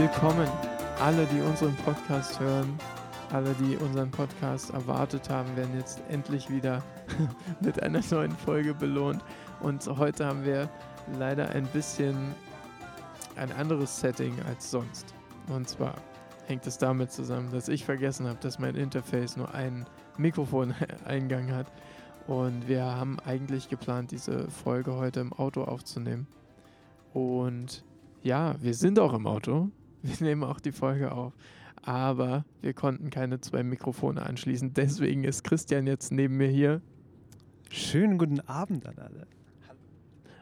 Willkommen, alle, die unseren Podcast hören, alle, die unseren Podcast erwartet haben, werden jetzt endlich wieder mit einer neuen Folge belohnt. Und heute haben wir leider ein bisschen ein anderes Setting als sonst. Und zwar hängt es damit zusammen, dass ich vergessen habe, dass mein Interface nur einen Mikrofoneingang hat. Und wir haben eigentlich geplant, diese Folge heute im Auto aufzunehmen. Und ja, wir sind auch im Auto. Wir nehmen auch die Folge auf. Aber wir konnten keine zwei Mikrofone anschließen. Deswegen ist Christian jetzt neben mir hier. Schönen guten Abend an alle.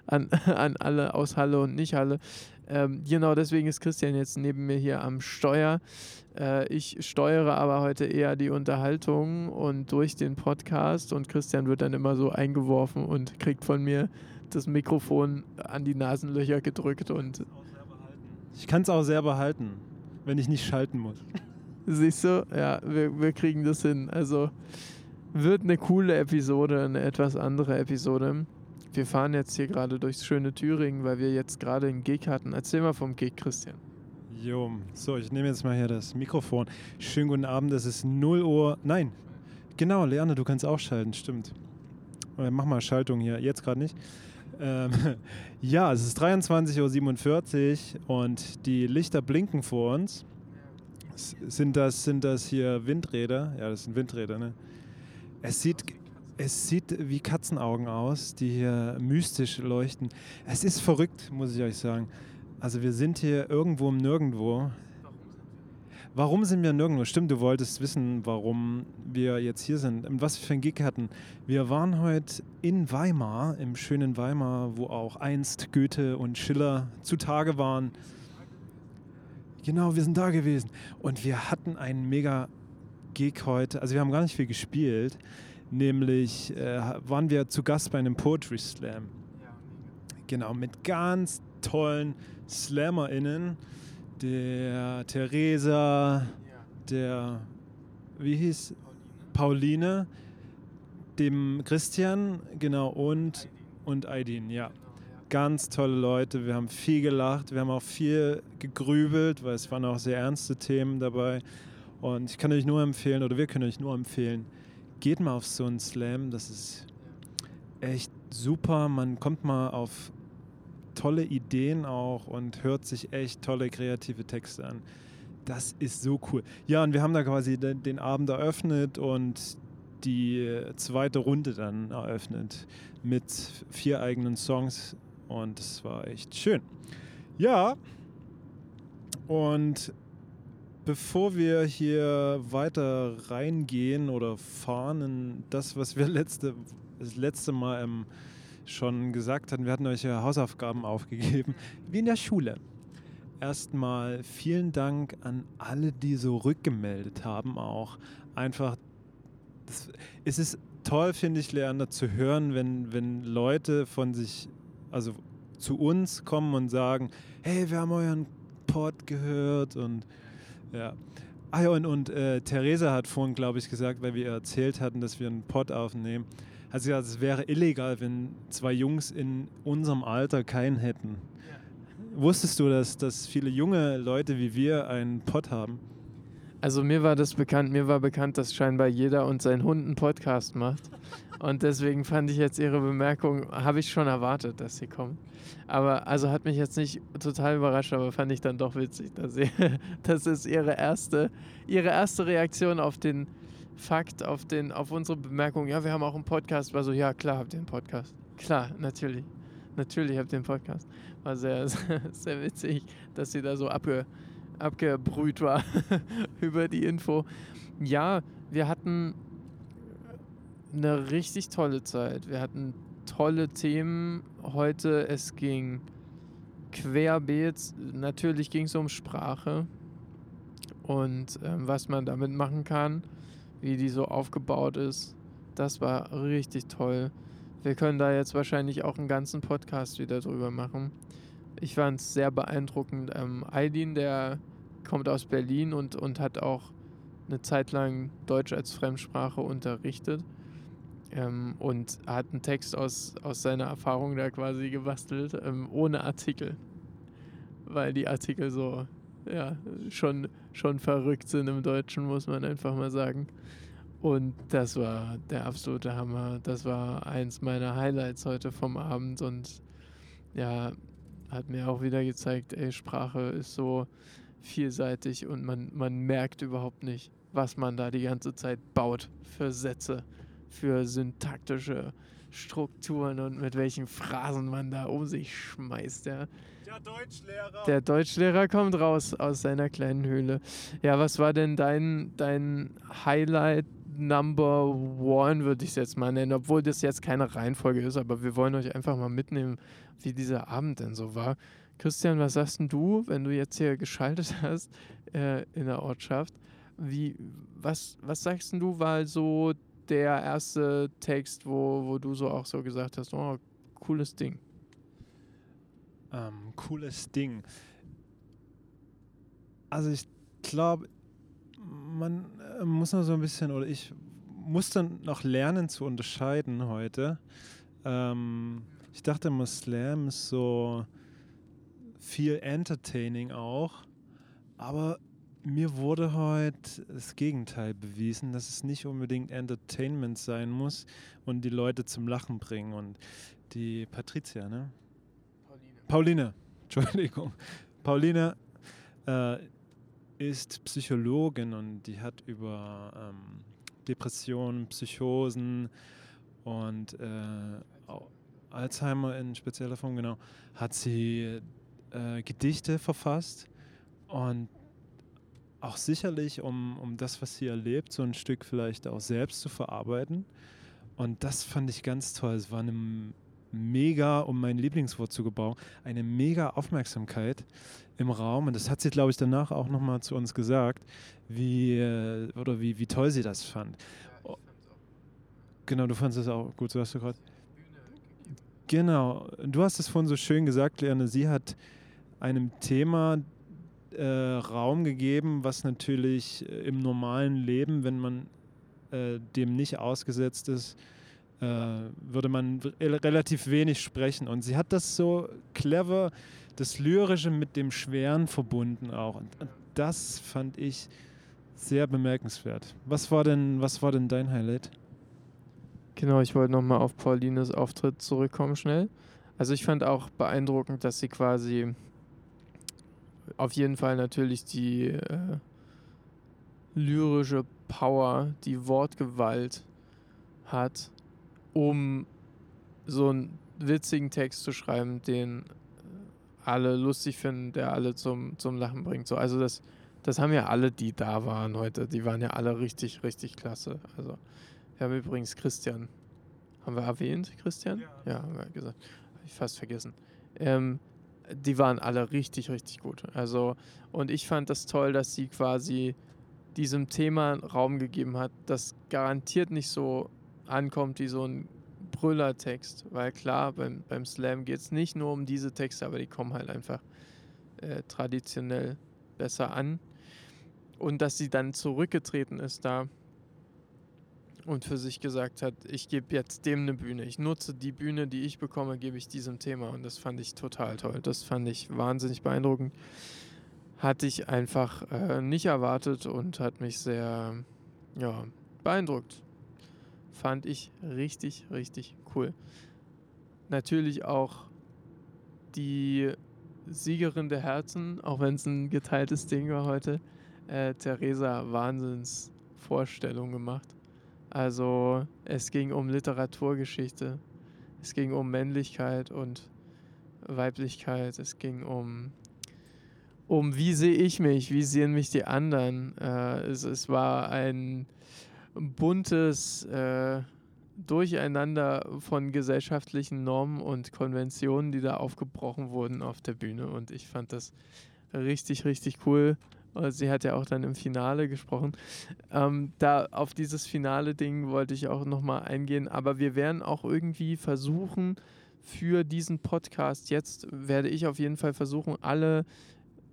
An, an alle aus Halle und nicht Halle. Ähm, genau deswegen ist Christian jetzt neben mir hier am Steuer. Äh, ich steuere aber heute eher die Unterhaltung und durch den Podcast und Christian wird dann immer so eingeworfen und kriegt von mir das Mikrofon an die Nasenlöcher gedrückt und ich kann es auch sehr behalten, wenn ich nicht schalten muss. Siehst du? Ja, wir, wir kriegen das hin. Also wird eine coole Episode, eine etwas andere Episode. Wir fahren jetzt hier gerade durchs schöne Thüringen, weil wir jetzt gerade einen Gig hatten. Erzähl mal vom Gig, Christian. Jo, so, ich nehme jetzt mal hier das Mikrofon. Schönen guten Abend, es ist 0 Uhr. Nein, genau, Leanne, du kannst auch schalten, stimmt. Mach mal Schaltung hier, jetzt gerade nicht. Ähm, ja, es ist 23.47 Uhr und die Lichter blinken vor uns. Sind das, sind das hier Windräder? Ja, das sind Windräder, ne? Es sieht, es sieht wie Katzenaugen aus, die hier mystisch leuchten. Es ist verrückt, muss ich euch sagen. Also wir sind hier irgendwo im Nirgendwo. Warum sind wir nirgendwo? Stimmt, du wolltest wissen, warum wir jetzt hier sind und was wir für einen Gig hatten. Wir waren heute in Weimar, im schönen Weimar, wo auch einst Goethe und Schiller zutage waren. Genau, wir sind da gewesen. Und wir hatten einen mega Gig heute. Also wir haben gar nicht viel gespielt. Nämlich äh, waren wir zu Gast bei einem Poetry Slam. Genau, mit ganz tollen SlammerInnen der Theresa, der, wie hieß, Pauline, dem Christian, genau, und, und Aidin, ja. Ganz tolle Leute, wir haben viel gelacht, wir haben auch viel gegrübelt, weil es waren auch sehr ernste Themen dabei. Und ich kann euch nur empfehlen, oder wir können euch nur empfehlen, geht mal auf so einen Slam, das ist echt super. Man kommt mal auf tolle Ideen auch und hört sich echt tolle kreative Texte an. Das ist so cool. Ja, und wir haben da quasi den, Abend eröffnet und die zweite Runde dann eröffnet mit vier eigenen Songs und es war echt schön. Ja, und bevor wir hier weiter reingehen oder fahren in das, was wir letzte, das letzte Mal im schon gesagt hatten, wir hatten euch ja Hausaufgaben aufgegeben, wie in der Schule. Erstmal vielen Dank an alle, die so rückgemeldet haben, auch einfach. Das, es ist toll, finde ich, Leander, zu hören, wenn, wenn Leute von sich, also zu uns kommen und sagen, hey, wir haben euren Pod gehört und ja. Ah ja, und, und äh, Theresa hat vorhin, glaube ich, gesagt, weil wir erzählt hatten, dass wir einen Pod aufnehmen, hat sie gesagt, es wäre illegal, wenn zwei Jungs in unserem Alter keinen hätten. Ja. Wusstest du, dass, dass viele junge Leute wie wir einen Pod haben? Also mir war das bekannt, mir war bekannt, dass scheinbar jeder und sein Hund einen Podcast macht. Und deswegen fand ich jetzt ihre Bemerkung, habe ich schon erwartet, dass sie kommen. Aber also hat mich jetzt nicht total überrascht, aber fand ich dann doch witzig, dass sie, das ist ihre erste, ihre erste Reaktion auf den Fakt, auf, den, auf unsere Bemerkung, ja, wir haben auch einen Podcast, war so, ja, klar habt ihr einen Podcast. Klar, natürlich. Natürlich habt ihr einen Podcast. War sehr, sehr, witzig, dass sie da so abge, abgebrüht war über die Info. Ja, wir hatten eine richtig tolle Zeit. Wir hatten tolle Themen heute. Es ging querbeet. Natürlich ging es um Sprache und ähm, was man damit machen kann wie die so aufgebaut ist. Das war richtig toll. Wir können da jetzt wahrscheinlich auch einen ganzen Podcast wieder drüber machen. Ich fand es sehr beeindruckend. Ähm, Aydin, der kommt aus Berlin und, und hat auch eine Zeit lang Deutsch als Fremdsprache unterrichtet. Ähm, und hat einen Text aus, aus seiner Erfahrung da quasi gebastelt, ähm, ohne Artikel. Weil die Artikel so ja, schon, schon verrückt sind im Deutschen, muss man einfach mal sagen. Und das war der absolute Hammer. Das war eins meiner Highlights heute vom Abend und ja, hat mir auch wieder gezeigt, ey, Sprache ist so vielseitig und man, man merkt überhaupt nicht, was man da die ganze Zeit baut für Sätze, für syntaktische Strukturen und mit welchen Phrasen man da um sich schmeißt. Ja. Der Deutschlehrer. Der Deutschlehrer kommt raus aus seiner kleinen Höhle. Ja, was war denn dein, dein Highlight Number One, würde ich es jetzt mal nennen, obwohl das jetzt keine Reihenfolge ist, aber wir wollen euch einfach mal mitnehmen, wie dieser Abend denn so war. Christian, was sagst denn du, wenn du jetzt hier geschaltet hast äh, in der Ortschaft? Wie, was, was sagst denn du, war so der erste Text, wo, wo du so auch so gesagt hast, oh, cooles Ding? Ähm, cooles Ding. Also ich glaube, man äh, muss noch so ein bisschen, oder ich muss dann noch lernen zu unterscheiden heute. Ähm, ich dachte, Muslim ist so viel entertaining auch, aber mir wurde heute das Gegenteil bewiesen, dass es nicht unbedingt Entertainment sein muss und die Leute zum Lachen bringen. Und die Patricia, ne? Pauline. Pauline, Entschuldigung. Pauline äh, ist Psychologin und die hat über ähm, Depressionen, Psychosen und äh, Alzheimer in spezieller Form, genau, hat sie äh, Gedichte verfasst und auch sicherlich, um, um das, was sie erlebt, so ein Stück vielleicht auch selbst zu verarbeiten. Und das fand ich ganz toll. Es war eine mega, um mein Lieblingswort zu gebrauchen, eine mega Aufmerksamkeit im Raum. Und das hat sie, glaube ich, danach auch nochmal zu uns gesagt, wie, äh, oder wie, wie toll sie das fand. Ja, genau, du fandest das auch gut, so hast du gerade. Genau, du hast es vorhin so schön gesagt, Leanne, sie hat einem Thema äh, Raum gegeben, was natürlich äh, im normalen Leben, wenn man äh, dem nicht ausgesetzt ist, äh, würde man relativ wenig sprechen. Und sie hat das so clever, das Lyrische mit dem Schweren verbunden auch. Und, und das fand ich sehr bemerkenswert. Was war denn, was war denn dein Highlight? Genau, ich wollte nochmal auf Paulines Auftritt zurückkommen schnell. Also ich fand auch beeindruckend, dass sie quasi auf jeden Fall natürlich die äh, lyrische Power, die Wortgewalt hat, um so einen witzigen Text zu schreiben, den alle lustig finden, der alle zum, zum Lachen bringt. So, also das, das haben ja alle, die da waren heute, die waren ja alle richtig, richtig klasse. Also wir haben übrigens Christian, haben wir erwähnt, Christian? Ja, ja haben wir gesagt. Habe ich fast vergessen. Ähm, die waren alle richtig, richtig gut. Also, und ich fand das toll, dass sie quasi diesem Thema Raum gegeben hat, das garantiert nicht so ankommt wie so ein Brüllertext. Weil klar, beim, beim Slam geht es nicht nur um diese Texte, aber die kommen halt einfach äh, traditionell besser an. Und dass sie dann zurückgetreten ist da und für sich gesagt hat, ich gebe jetzt dem eine Bühne. Ich nutze die Bühne, die ich bekomme, gebe ich diesem Thema. Und das fand ich total toll. Das fand ich wahnsinnig beeindruckend. Hatte ich einfach äh, nicht erwartet und hat mich sehr ja, beeindruckt fand ich richtig, richtig cool. Natürlich auch die Siegerin der Herzen, auch wenn es ein geteiltes Ding war heute, äh, Theresa Wahnsinns Vorstellung gemacht. Also es ging um Literaturgeschichte, es ging um Männlichkeit und Weiblichkeit, es ging um, um wie sehe ich mich, wie sehen mich die anderen. Äh, es, es war ein buntes äh, Durcheinander von gesellschaftlichen Normen und Konventionen, die da aufgebrochen wurden auf der Bühne. Und ich fand das richtig, richtig cool. Sie hat ja auch dann im Finale gesprochen. Ähm, da auf dieses finale Ding wollte ich auch nochmal eingehen. Aber wir werden auch irgendwie versuchen, für diesen Podcast jetzt werde ich auf jeden Fall versuchen, alle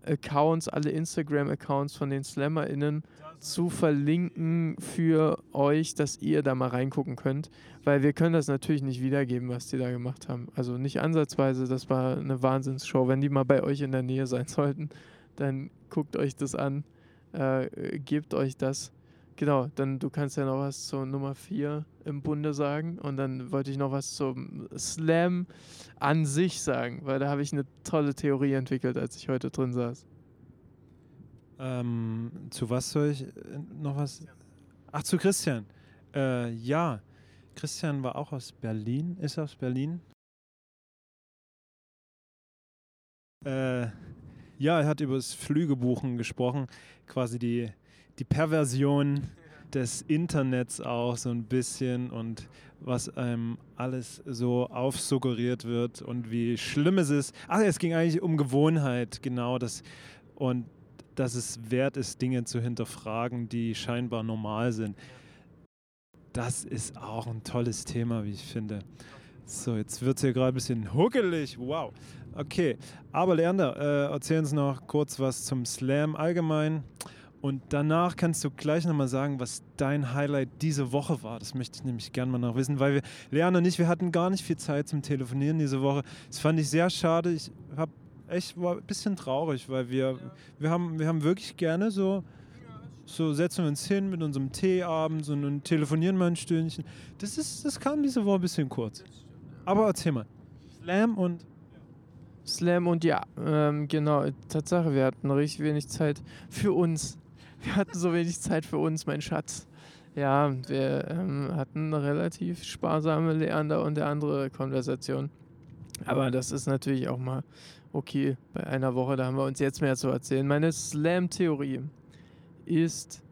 Accounts, alle Instagram-Accounts von den SlammerInnen zu verlinken für euch, dass ihr da mal reingucken könnt. Weil wir können das natürlich nicht wiedergeben, was die da gemacht haben. Also nicht ansatzweise, das war eine Wahnsinnsshow. Wenn die mal bei euch in der Nähe sein sollten, dann guckt euch das an, äh, gebt euch das. Genau, dann du kannst ja noch was zur Nummer 4 im Bunde sagen und dann wollte ich noch was zum Slam an sich sagen, weil da habe ich eine tolle Theorie entwickelt, als ich heute drin saß. Ähm, zu was soll ich äh, noch was? Ach, zu Christian. Äh, ja, Christian war auch aus Berlin, ist aus Berlin. Äh, ja, er hat über das Flügebuchen gesprochen, quasi die, die Perversion des Internets auch so ein bisschen und was einem alles so aufsuggeriert wird und wie schlimm es ist. Ach, es ging eigentlich um Gewohnheit, genau das. Und dass es wert ist, Dinge zu hinterfragen, die scheinbar normal sind. Das ist auch ein tolles Thema, wie ich finde. So, jetzt wird es hier gerade ein bisschen huckelig. Wow. Okay, aber Leander, äh, erzähl uns noch kurz was zum Slam allgemein. Und danach kannst du gleich nochmal sagen, was dein Highlight diese Woche war. Das möchte ich nämlich gerne mal noch wissen, weil wir, Leander und ich, wir hatten gar nicht viel Zeit zum Telefonieren diese Woche. Das fand ich sehr schade. Ich habe echt war ein bisschen traurig, weil wir, wir, haben, wir haben wirklich gerne so, so setzen wir uns hin mit unserem Teeabend und telefonieren mal ein Stündchen. Das, ist, das kam diese Woche ein bisschen kurz. Aber erzähl mal. Slam und. Slam und ja, ähm, genau, Tatsache, wir hatten richtig wenig Zeit für uns. Wir hatten so wenig Zeit für uns, mein Schatz. Ja, wir ähm, hatten relativ sparsame Leander und der andere Konversation. Aber das ist natürlich auch mal okay bei einer Woche. Da haben wir uns jetzt mehr zu erzählen. Meine Slam-Theorie ist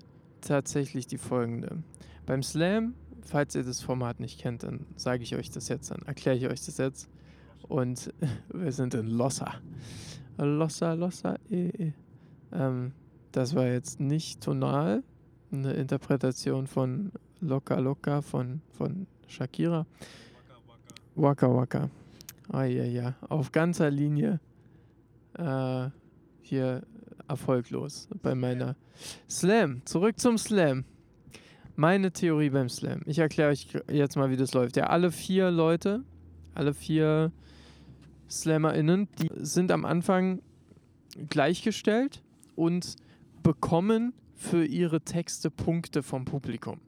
tatsächlich die folgende. Beim Slam, falls ihr das Format nicht kennt, dann sage ich euch das jetzt, dann erkläre ich euch das jetzt. Und wir sind in Lossa. Lossa, Lossa, eh, eh. Ähm, das war jetzt nicht tonal, eine Interpretation von Loka Loka von, von Shakira. Waka Waka. Ah, ja, ja. Auf ganzer Linie äh, hier erfolglos bei meiner Slam. Zurück zum Slam. Meine Theorie beim Slam. Ich erkläre euch jetzt mal, wie das läuft. Ja, alle vier Leute, alle vier SlammerInnen, die sind am Anfang gleichgestellt und bekommen für ihre Texte Punkte vom Publikum.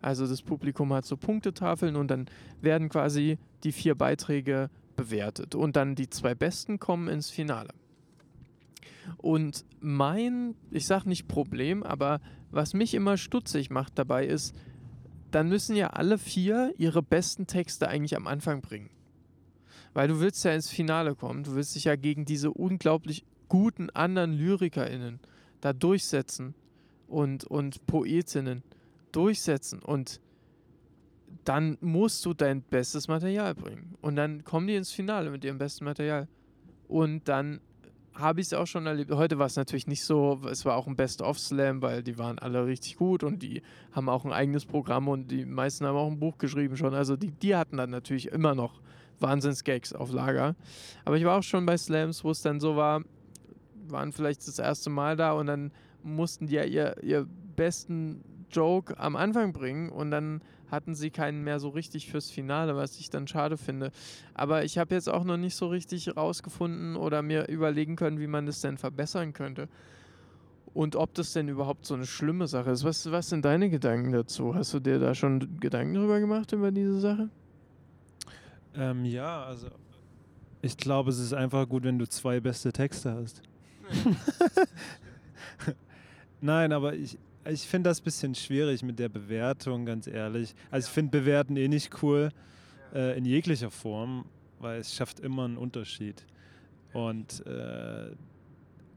Also das Publikum hat so Punktetafeln und dann werden quasi die vier Beiträge bewertet. Und dann die zwei Besten kommen ins Finale. Und mein, ich sage nicht Problem, aber was mich immer stutzig macht dabei ist, dann müssen ja alle vier ihre besten Texte eigentlich am Anfang bringen. Weil du willst ja ins Finale kommen, du willst dich ja gegen diese unglaublich guten anderen LyrikerInnen da durchsetzen und, und Poetinnen durchsetzen. Und dann musst du dein bestes Material bringen. Und dann kommen die ins Finale mit ihrem besten Material. Und dann habe ich es auch schon erlebt. Heute war es natürlich nicht so, es war auch ein Best-of-Slam, weil die waren alle richtig gut und die haben auch ein eigenes Programm und die meisten haben auch ein Buch geschrieben schon. Also die, die hatten dann natürlich immer noch Wahnsinns-Gags auf Lager. Aber ich war auch schon bei Slams, wo es dann so war, waren vielleicht das erste Mal da und dann mussten die ja ihr, ihr besten Joke am Anfang bringen und dann hatten sie keinen mehr so richtig fürs Finale, was ich dann schade finde. Aber ich habe jetzt auch noch nicht so richtig rausgefunden oder mir überlegen können, wie man das denn verbessern könnte. Und ob das denn überhaupt so eine schlimme Sache ist. Was, was sind deine Gedanken dazu? Hast du dir da schon Gedanken darüber gemacht, über diese Sache? Ähm, ja, also ich glaube, es ist einfach gut, wenn du zwei beste Texte hast. Nein, aber ich, ich finde das ein bisschen schwierig mit der Bewertung, ganz ehrlich. Also ich finde Bewerten eh nicht cool äh, in jeglicher Form, weil es schafft immer einen Unterschied. Und, äh,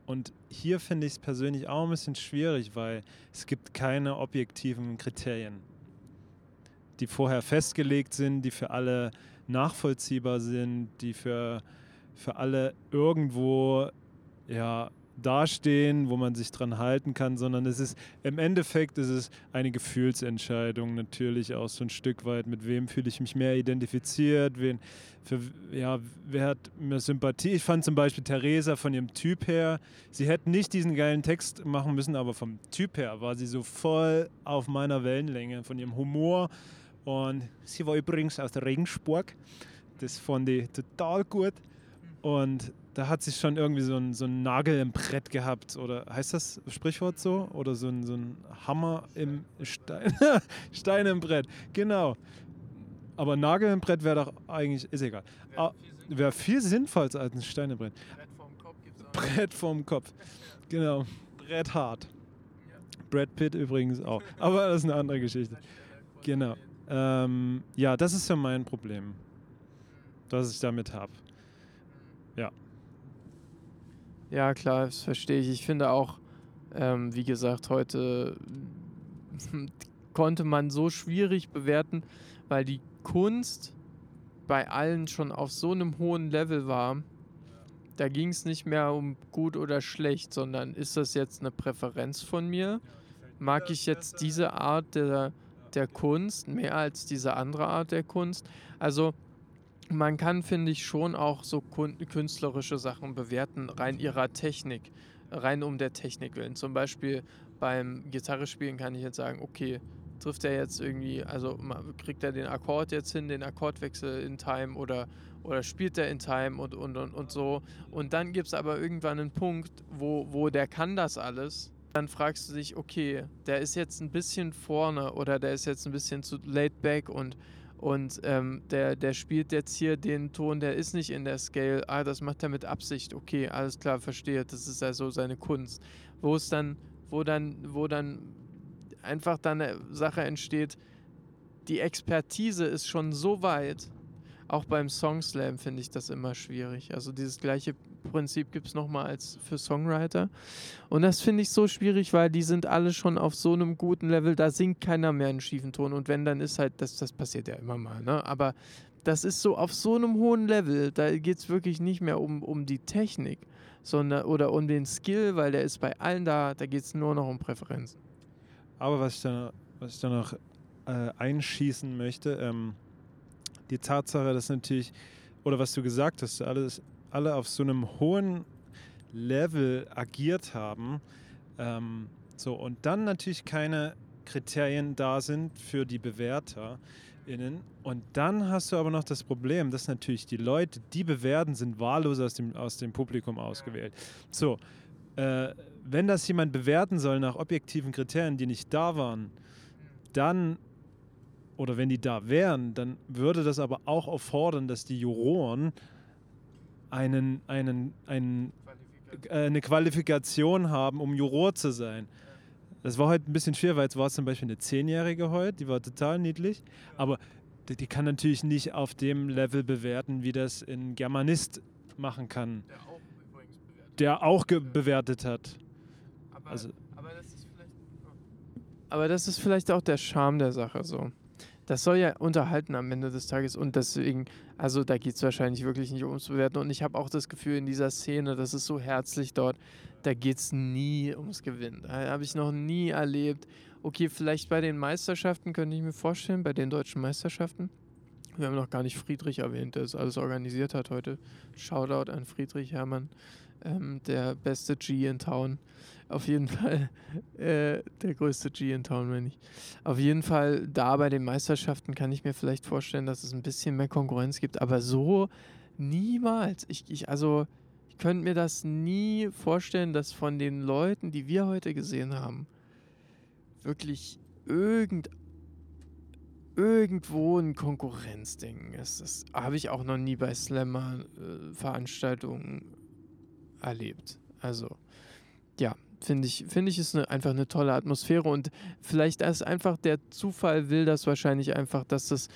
und hier finde ich es persönlich auch ein bisschen schwierig, weil es gibt keine objektiven Kriterien, die vorher festgelegt sind, die für alle nachvollziehbar sind, die für, für alle irgendwo ja, dastehen, wo man sich dran halten kann, sondern es ist im Endeffekt ist es eine Gefühlsentscheidung natürlich auch so ein Stück weit, mit wem fühle ich mich mehr identifiziert, wen, für, ja, wer hat mehr Sympathie. Ich fand zum Beispiel Theresa von ihrem Typ her, sie hätte nicht diesen geilen Text machen müssen, aber vom Typ her war sie so voll auf meiner Wellenlänge, von ihrem Humor. Und sie war übrigens aus der Regensburg, das fand ich total gut. Und da hat sich schon irgendwie so ein, so ein Nagel im Brett gehabt. Oder heißt das Sprichwort so? Oder so ein, so ein Hammer im Stein. Stein im Brett, genau. Aber Nagel im Brett wäre doch eigentlich, ist egal. Ah, wäre viel sinnvoller als ein Stein im Brett. Brett vorm Kopf. Genau. Brett hart. Brad Pitt übrigens auch. Aber das ist eine andere Geschichte. Genau. Ähm, ja, das ist ja mein Problem, das ich damit habe. Ja. Ja, klar, das verstehe ich. Ich finde auch, ähm, wie gesagt, heute konnte man so schwierig bewerten, weil die Kunst bei allen schon auf so einem hohen Level war. Da ging es nicht mehr um gut oder schlecht, sondern ist das jetzt eine Präferenz von mir? Mag ich jetzt diese Art der, der Kunst mehr als diese andere Art der Kunst? Also man kann, finde ich, schon auch so künstlerische Sachen bewerten, rein ihrer Technik, rein um der Technik willen. Zum Beispiel beim Gitarre spielen kann ich jetzt sagen, okay, trifft er jetzt irgendwie, also kriegt er den Akkord jetzt hin, den Akkordwechsel in Time oder, oder spielt er in Time und, und, und, und so. Und dann gibt es aber irgendwann einen Punkt, wo, wo der kann das alles. Dann fragst du dich, okay, der ist jetzt ein bisschen vorne oder der ist jetzt ein bisschen zu laid back und und ähm, der, der spielt jetzt hier den Ton, der ist nicht in der Scale. Ah, das macht er mit Absicht. Okay, alles klar, verstehe. Das ist also seine Kunst. Wo es dann, wo dann, wo dann einfach dann eine Sache entsteht, die Expertise ist schon so weit. Auch beim Song Slam finde ich das immer schwierig. Also dieses gleiche Prinzip gibt es nochmal als für Songwriter. Und das finde ich so schwierig, weil die sind alle schon auf so einem guten Level, da singt keiner mehr einen schiefen Ton. Und wenn, dann ist halt, das, das passiert ja immer mal, ne? Aber das ist so auf so einem hohen Level, da geht es wirklich nicht mehr um, um die Technik, sondern oder um den Skill, weil der ist bei allen da, da geht es nur noch um Präferenzen. Aber was ich da, was ich da noch äh, einschießen möchte, ähm, die Tatsache, dass natürlich, oder was du gesagt hast, alles alle auf so einem hohen Level agiert haben. Ähm, so, und dann natürlich keine Kriterien da sind für die BewerterInnen. Und dann hast du aber noch das Problem, dass natürlich die Leute, die bewerten, sind wahllos aus dem, aus dem Publikum ausgewählt. So, äh, wenn das jemand bewerten soll nach objektiven Kriterien, die nicht da waren, dann oder wenn die da wären, dann würde das aber auch erfordern, dass die Juroren einen, einen, einen, äh, eine Qualifikation haben, um Juror zu sein. Das war heute ein bisschen schwer, weil jetzt war zum Beispiel eine Zehnjährige heute, die war total niedlich, aber die, die, kann natürlich nicht auf dem Level bewerten, wie das ein Germanist machen kann. Der auch übrigens bewertet, der auch bewertet hat. Aber, also, aber, das ist aber das ist vielleicht auch der Charme der Sache so das soll ja unterhalten am Ende des Tages und deswegen, also da geht es wahrscheinlich wirklich nicht ums Bewerten und ich habe auch das Gefühl in dieser Szene, das ist so herzlich dort, da geht es nie ums Gewinnen. Da habe ich noch nie erlebt. Okay, vielleicht bei den Meisterschaften könnte ich mir vorstellen, bei den deutschen Meisterschaften. Wir haben noch gar nicht Friedrich erwähnt, der das alles organisiert hat heute. Shoutout an Friedrich Hermann, ähm, der beste G in Town. Auf jeden Fall äh, der größte G in Town, wenn ich. Auf jeden Fall da bei den Meisterschaften kann ich mir vielleicht vorstellen, dass es ein bisschen mehr Konkurrenz gibt, aber so niemals. Ich, ich also ich könnte mir das nie vorstellen, dass von den Leuten, die wir heute gesehen haben, wirklich irgend irgendwo ein Konkurrenzding ist. Das habe ich auch noch nie bei Slammer-Veranstaltungen äh, erlebt. Also, finde ich, finde ich, ist eine, einfach eine tolle Atmosphäre und vielleicht ist einfach der Zufall will das wahrscheinlich einfach, dass das,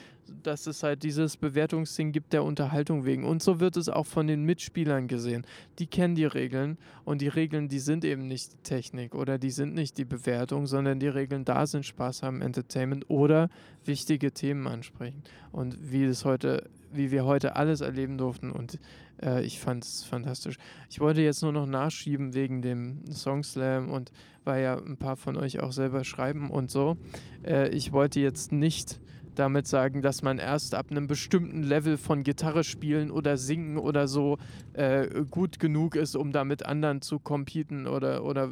dass es halt dieses Bewertungsding gibt der Unterhaltung wegen. Und so wird es auch von den Mitspielern gesehen. Die kennen die Regeln und die Regeln, die sind eben nicht die Technik oder die sind nicht die Bewertung, sondern die Regeln da sind Spaß haben, Entertainment oder wichtige Themen ansprechen. Und wie es heute, wie wir heute alles erleben durften und äh, ich fand es fantastisch. Ich wollte jetzt nur noch nachschieben wegen dem Song Slam und weil ja ein paar von euch auch selber schreiben und so. Äh, ich wollte jetzt nicht damit sagen, dass man erst ab einem bestimmten Level von Gitarre spielen oder singen oder so äh, gut genug ist, um da mit anderen zu competen oder, oder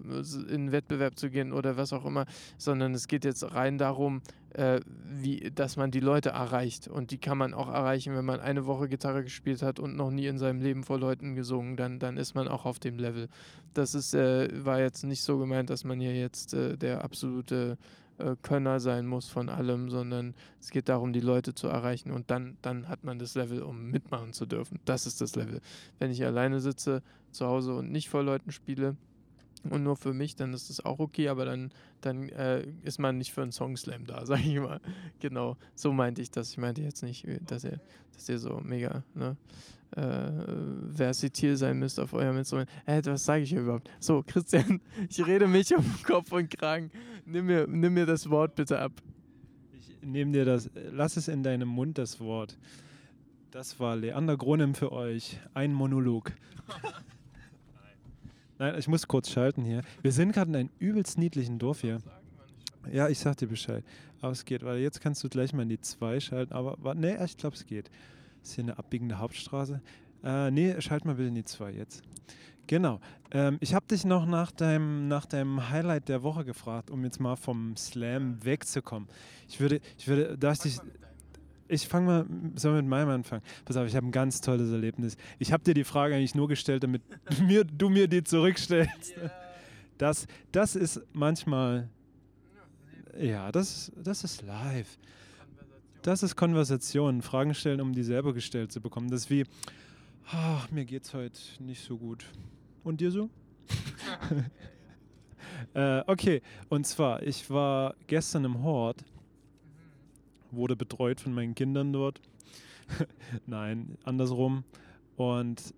in Wettbewerb zu gehen oder was auch immer, sondern es geht jetzt rein darum, äh, wie, dass man die Leute erreicht. Und die kann man auch erreichen, wenn man eine Woche Gitarre gespielt hat und noch nie in seinem Leben vor Leuten gesungen, dann, dann ist man auch auf dem Level. Das ist, äh, war jetzt nicht so gemeint, dass man hier jetzt äh, der absolute äh, Könner sein muss von allem, sondern es geht darum, die Leute zu erreichen und dann, dann hat man das Level, um mitmachen zu dürfen. Das ist das Level. Wenn ich alleine sitze zu Hause und nicht vor Leuten spiele, und nur für mich, dann ist das auch okay, aber dann, dann äh, ist man nicht für einen Songslam da, sag ich mal. Genau, so meinte ich das. Ich meinte jetzt nicht, dass ihr, dass ihr so mega ne, äh, versatil sein müsst auf eurem Instrument. Äh, was sage ich hier überhaupt? So, Christian, ich rede mich um Kopf und Kragen. Nimm mir, nimm mir das Wort bitte ab. Ich nehme dir das, lass es in deinem Mund, das Wort. Das war Leander Gronem für euch. Ein Monolog. Nein, ich muss kurz schalten hier. Wir sind gerade in einem übelst niedlichen Dorf hier. Ja, ich sag dir Bescheid. Aber es geht, weil jetzt kannst du gleich mal in die 2 schalten. Aber ne, ich glaube, es geht. Ist hier eine abbiegende Hauptstraße. Äh, nee, schalt mal bitte in die 2 jetzt. Genau. Ähm, ich habe dich noch nach deinem, nach deinem Highlight der Woche gefragt, um jetzt mal vom Slam wegzukommen. Ich würde, ich würde, da ich dich, ich fange mal, soll mit meinem anfangen. Pass auf, ich habe ein ganz tolles Erlebnis. Ich habe dir die Frage eigentlich nur gestellt, damit mir, du mir die zurückstellst. Das, das ist manchmal, ja, das, das ist live. Das ist Konversation, Fragen stellen, um die selber gestellt zu bekommen. Das ist wie, ach, mir geht's heute nicht so gut. Und dir so? äh, okay, und zwar, ich war gestern im Hort wurde betreut von meinen Kindern dort. Nein, andersrum. Und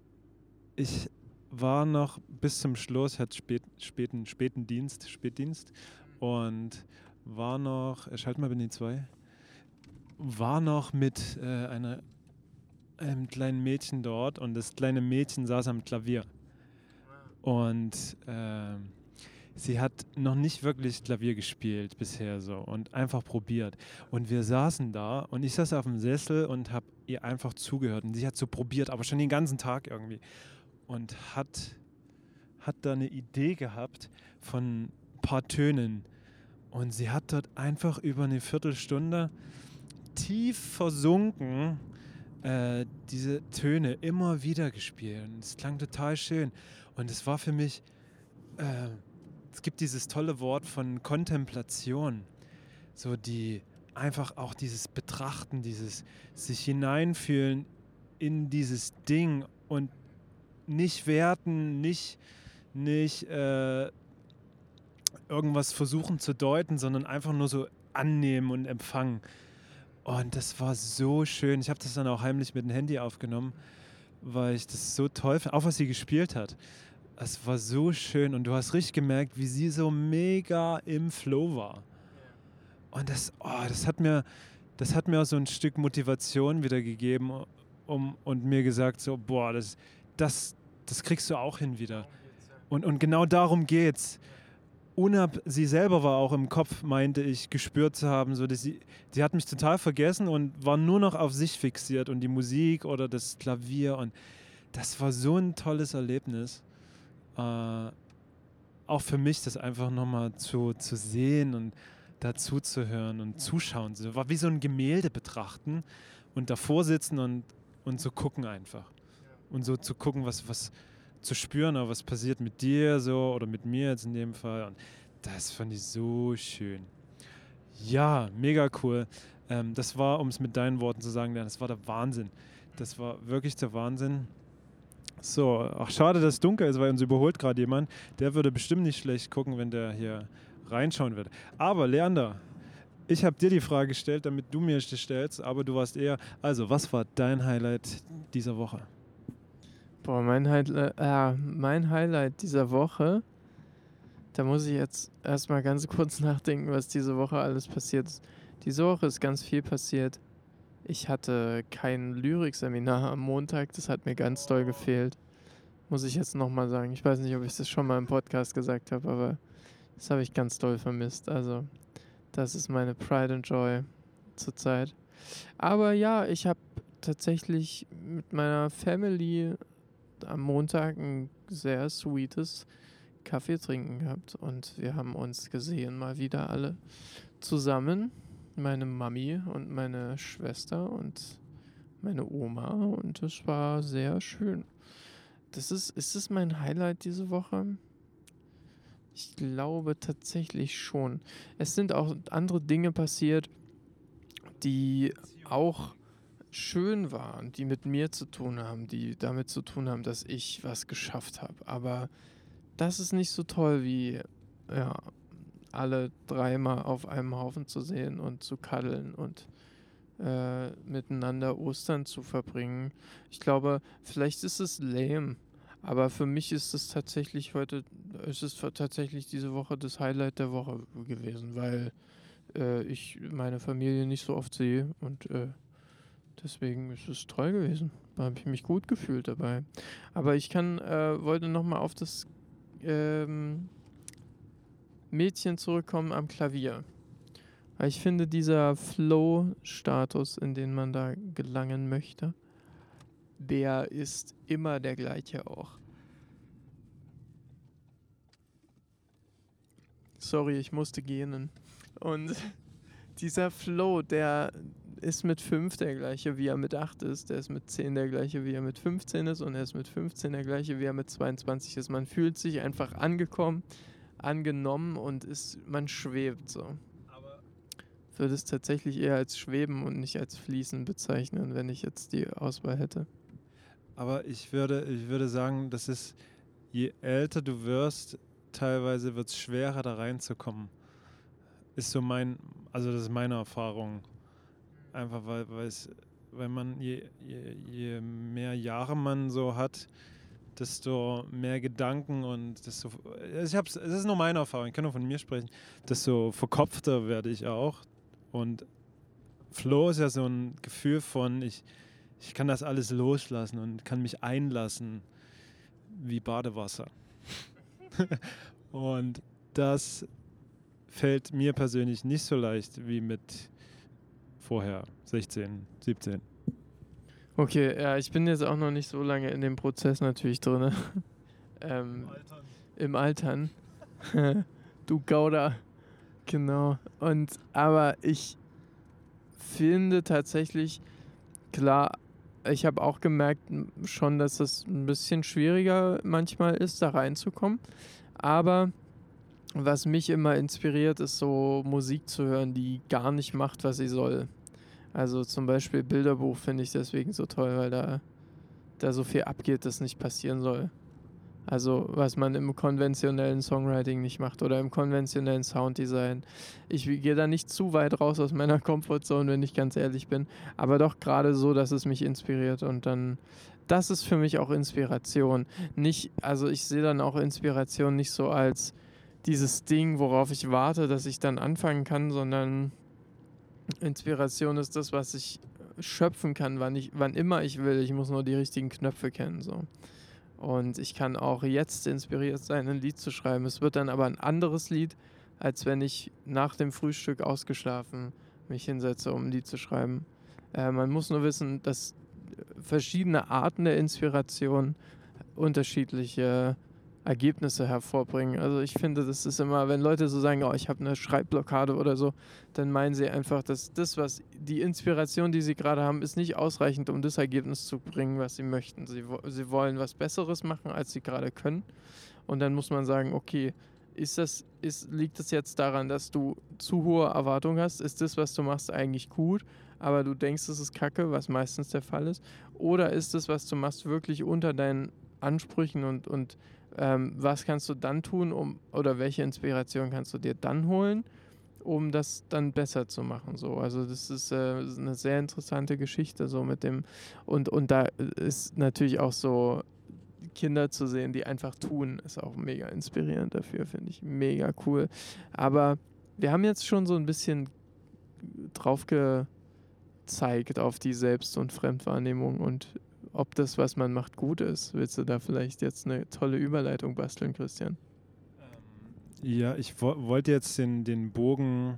ich war noch bis zum Schluss, ich hatte spät, späten, späten Dienst, Spätdienst und war noch, schalt mal bin die zwei, war noch mit äh, einer, einem kleinen Mädchen dort und das kleine Mädchen saß am Klavier. Und äh, sie hat noch nicht wirklich Klavier gespielt bisher so und einfach probiert. Und wir saßen da und ich saß auf dem Sessel und habe ihr einfach zugehört. Und sie hat so probiert, aber schon den ganzen Tag irgendwie. Und hat, hat da eine Idee gehabt von ein paar Tönen. Und sie hat dort einfach über eine Viertelstunde tief versunken äh, diese Töne immer wieder gespielt. Und es klang total schön. Und es war für mich... Äh, es gibt dieses tolle Wort von Kontemplation, so die einfach auch dieses Betrachten, dieses sich hineinfühlen in dieses Ding und nicht werten, nicht, nicht äh, irgendwas versuchen zu deuten, sondern einfach nur so annehmen und empfangen. Und das war so schön. Ich habe das dann auch heimlich mit dem Handy aufgenommen, weil ich das so toll finde, auch was sie gespielt hat. Es war so schön und du hast richtig gemerkt, wie sie so mega im Flow war. Und das, oh, das hat mir, das hat mir auch so ein Stück Motivation wieder gegeben um, und mir gesagt so, boah, das, das, das kriegst du auch hin wieder. Und, und genau darum geht's. Unab, sie selber war auch im Kopf, meinte ich, gespürt zu haben, so dass sie, sie hat mich total vergessen und war nur noch auf sich fixiert und die Musik oder das Klavier und das war so ein tolles Erlebnis äh, auch für mich das einfach nochmal zu, zu sehen und dazu zu hören und zuschauen. So war wie so ein Gemälde betrachten und davor sitzen und, und so gucken einfach. Und so zu gucken, was, was zu spüren, was passiert mit dir so oder mit mir jetzt in dem Fall. Und das fand ich so schön. Ja, mega cool. Ähm, das war, um es mit deinen Worten zu sagen, das war der Wahnsinn. Das war wirklich der Wahnsinn. So, ach schade, dass es dunkel ist, weil uns überholt gerade jemand. Der würde bestimmt nicht schlecht gucken, wenn der hier reinschauen würde. Aber Leander, ich habe dir die Frage gestellt, damit du mir stellst, aber du warst eher. Also, was war dein Highlight dieser Woche? Boah, mein, Highlight, äh, mein Highlight dieser Woche, da muss ich jetzt erstmal ganz kurz nachdenken, was diese Woche alles passiert ist. Diese Woche ist ganz viel passiert. Ich hatte kein Lyrikseminar am Montag, das hat mir ganz doll gefehlt. Muss ich jetzt nochmal sagen. Ich weiß nicht, ob ich das schon mal im Podcast gesagt habe, aber das habe ich ganz doll vermisst. Also, das ist meine Pride and Joy zurzeit. Aber ja, ich habe tatsächlich mit meiner Family am Montag ein sehr sweetes Kaffee trinken gehabt und wir haben uns gesehen mal wieder alle zusammen. Meine Mami und meine Schwester und meine Oma und es war sehr schön. Das ist, ist es mein Highlight diese Woche? Ich glaube tatsächlich schon. Es sind auch andere Dinge passiert, die auch schön waren, die mit mir zu tun haben, die damit zu tun haben, dass ich was geschafft habe. Aber das ist nicht so toll wie ja, alle dreimal auf einem Haufen zu sehen und zu kaddeln und äh, miteinander Ostern zu verbringen. Ich glaube, vielleicht ist es lame, aber für mich ist es tatsächlich heute, ist es tatsächlich diese Woche das Highlight der Woche gewesen, weil äh, ich meine Familie nicht so oft sehe und äh, deswegen ist es toll gewesen. Da habe ich mich gut gefühlt dabei. Aber ich kann, äh, wollte nochmal auf das ähm, Mädchen zurückkommen am Klavier. Ich finde, dieser Flow-Status, in den man da gelangen möchte, der ist immer der gleiche auch. Sorry, ich musste gehen. Und dieser Flow, der ist mit 5 der gleiche, wie er mit 8 ist. Der ist mit 10 der gleiche, wie er mit 15 ist. Und er ist mit 15 der gleiche, wie er mit 22 ist. Man fühlt sich einfach angekommen, angenommen und ist, man schwebt so. Aber würde es tatsächlich eher als Schweben und nicht als Fließen bezeichnen, wenn ich jetzt die Auswahl hätte. Aber ich würde, ich würde sagen, das ist, je älter du wirst, teilweise wird es schwerer da reinzukommen. Ist so mein, also das ist meine Erfahrung. Einfach weil, es, weil man, je, je, je mehr Jahre man so hat, desto mehr Gedanken und desto, ich hab's, es ist nur meine Erfahrung, ich kann nur von mir sprechen, desto verkopfter werde ich auch. Und Flow ist ja so ein Gefühl von, ich, ich kann das alles loslassen und kann mich einlassen wie Badewasser. und das fällt mir persönlich nicht so leicht wie mit vorher, 16, 17. Okay, ja, ich bin jetzt auch noch nicht so lange in dem Prozess natürlich drin. ähm, Im Altern. Im Altern. du Gauder. Genau. Und aber ich finde tatsächlich, klar, ich habe auch gemerkt schon, dass es ein bisschen schwieriger manchmal ist, da reinzukommen. Aber was mich immer inspiriert, ist so Musik zu hören, die gar nicht macht, was sie soll. Also zum Beispiel Bilderbuch finde ich deswegen so toll, weil da, da so viel abgeht, das nicht passieren soll. Also was man im konventionellen Songwriting nicht macht oder im konventionellen Sounddesign. Ich gehe da nicht zu weit raus aus meiner Comfortzone, wenn ich ganz ehrlich bin. Aber doch gerade so, dass es mich inspiriert. Und dann, das ist für mich auch Inspiration. Nicht, also ich sehe dann auch Inspiration nicht so als dieses Ding, worauf ich warte, dass ich dann anfangen kann, sondern Inspiration ist das, was ich schöpfen kann, wann, ich, wann immer ich will. Ich muss nur die richtigen Knöpfe kennen. So. Und ich kann auch jetzt inspiriert sein, ein Lied zu schreiben. Es wird dann aber ein anderes Lied, als wenn ich nach dem Frühstück ausgeschlafen mich hinsetze, um ein Lied zu schreiben. Äh, man muss nur wissen, dass verschiedene Arten der Inspiration unterschiedliche Ergebnisse hervorbringen. Also ich finde, das ist immer, wenn Leute so sagen, oh, ich habe eine Schreibblockade oder so, dann meinen sie einfach, dass das, was die Inspiration, die sie gerade haben, ist nicht ausreichend, um das Ergebnis zu bringen, was sie möchten. Sie, sie wollen was Besseres machen, als sie gerade können. Und dann muss man sagen, okay, ist das, ist, liegt es jetzt daran, dass du zu hohe Erwartungen hast? Ist das, was du machst, eigentlich gut, aber du denkst, es ist Kacke, was meistens der Fall ist? Oder ist das, was du machst, wirklich unter deinen Ansprüchen und, und ähm, was kannst du dann tun, um oder welche Inspiration kannst du dir dann holen, um das dann besser zu machen? So, also das ist, äh, eine sehr interessante Geschichte so mit dem und und da ist natürlich auch so Kinder zu sehen, die einfach tun, ist auch mega inspirierend dafür, finde ich mega cool. Aber wir haben jetzt schon so ein bisschen drauf gezeigt auf die Selbst- und Fremdwahrnehmung und ob das, was man macht, gut ist. Willst du da vielleicht jetzt eine tolle Überleitung basteln, Christian? Ja, ich wo wollte jetzt den, den Bogen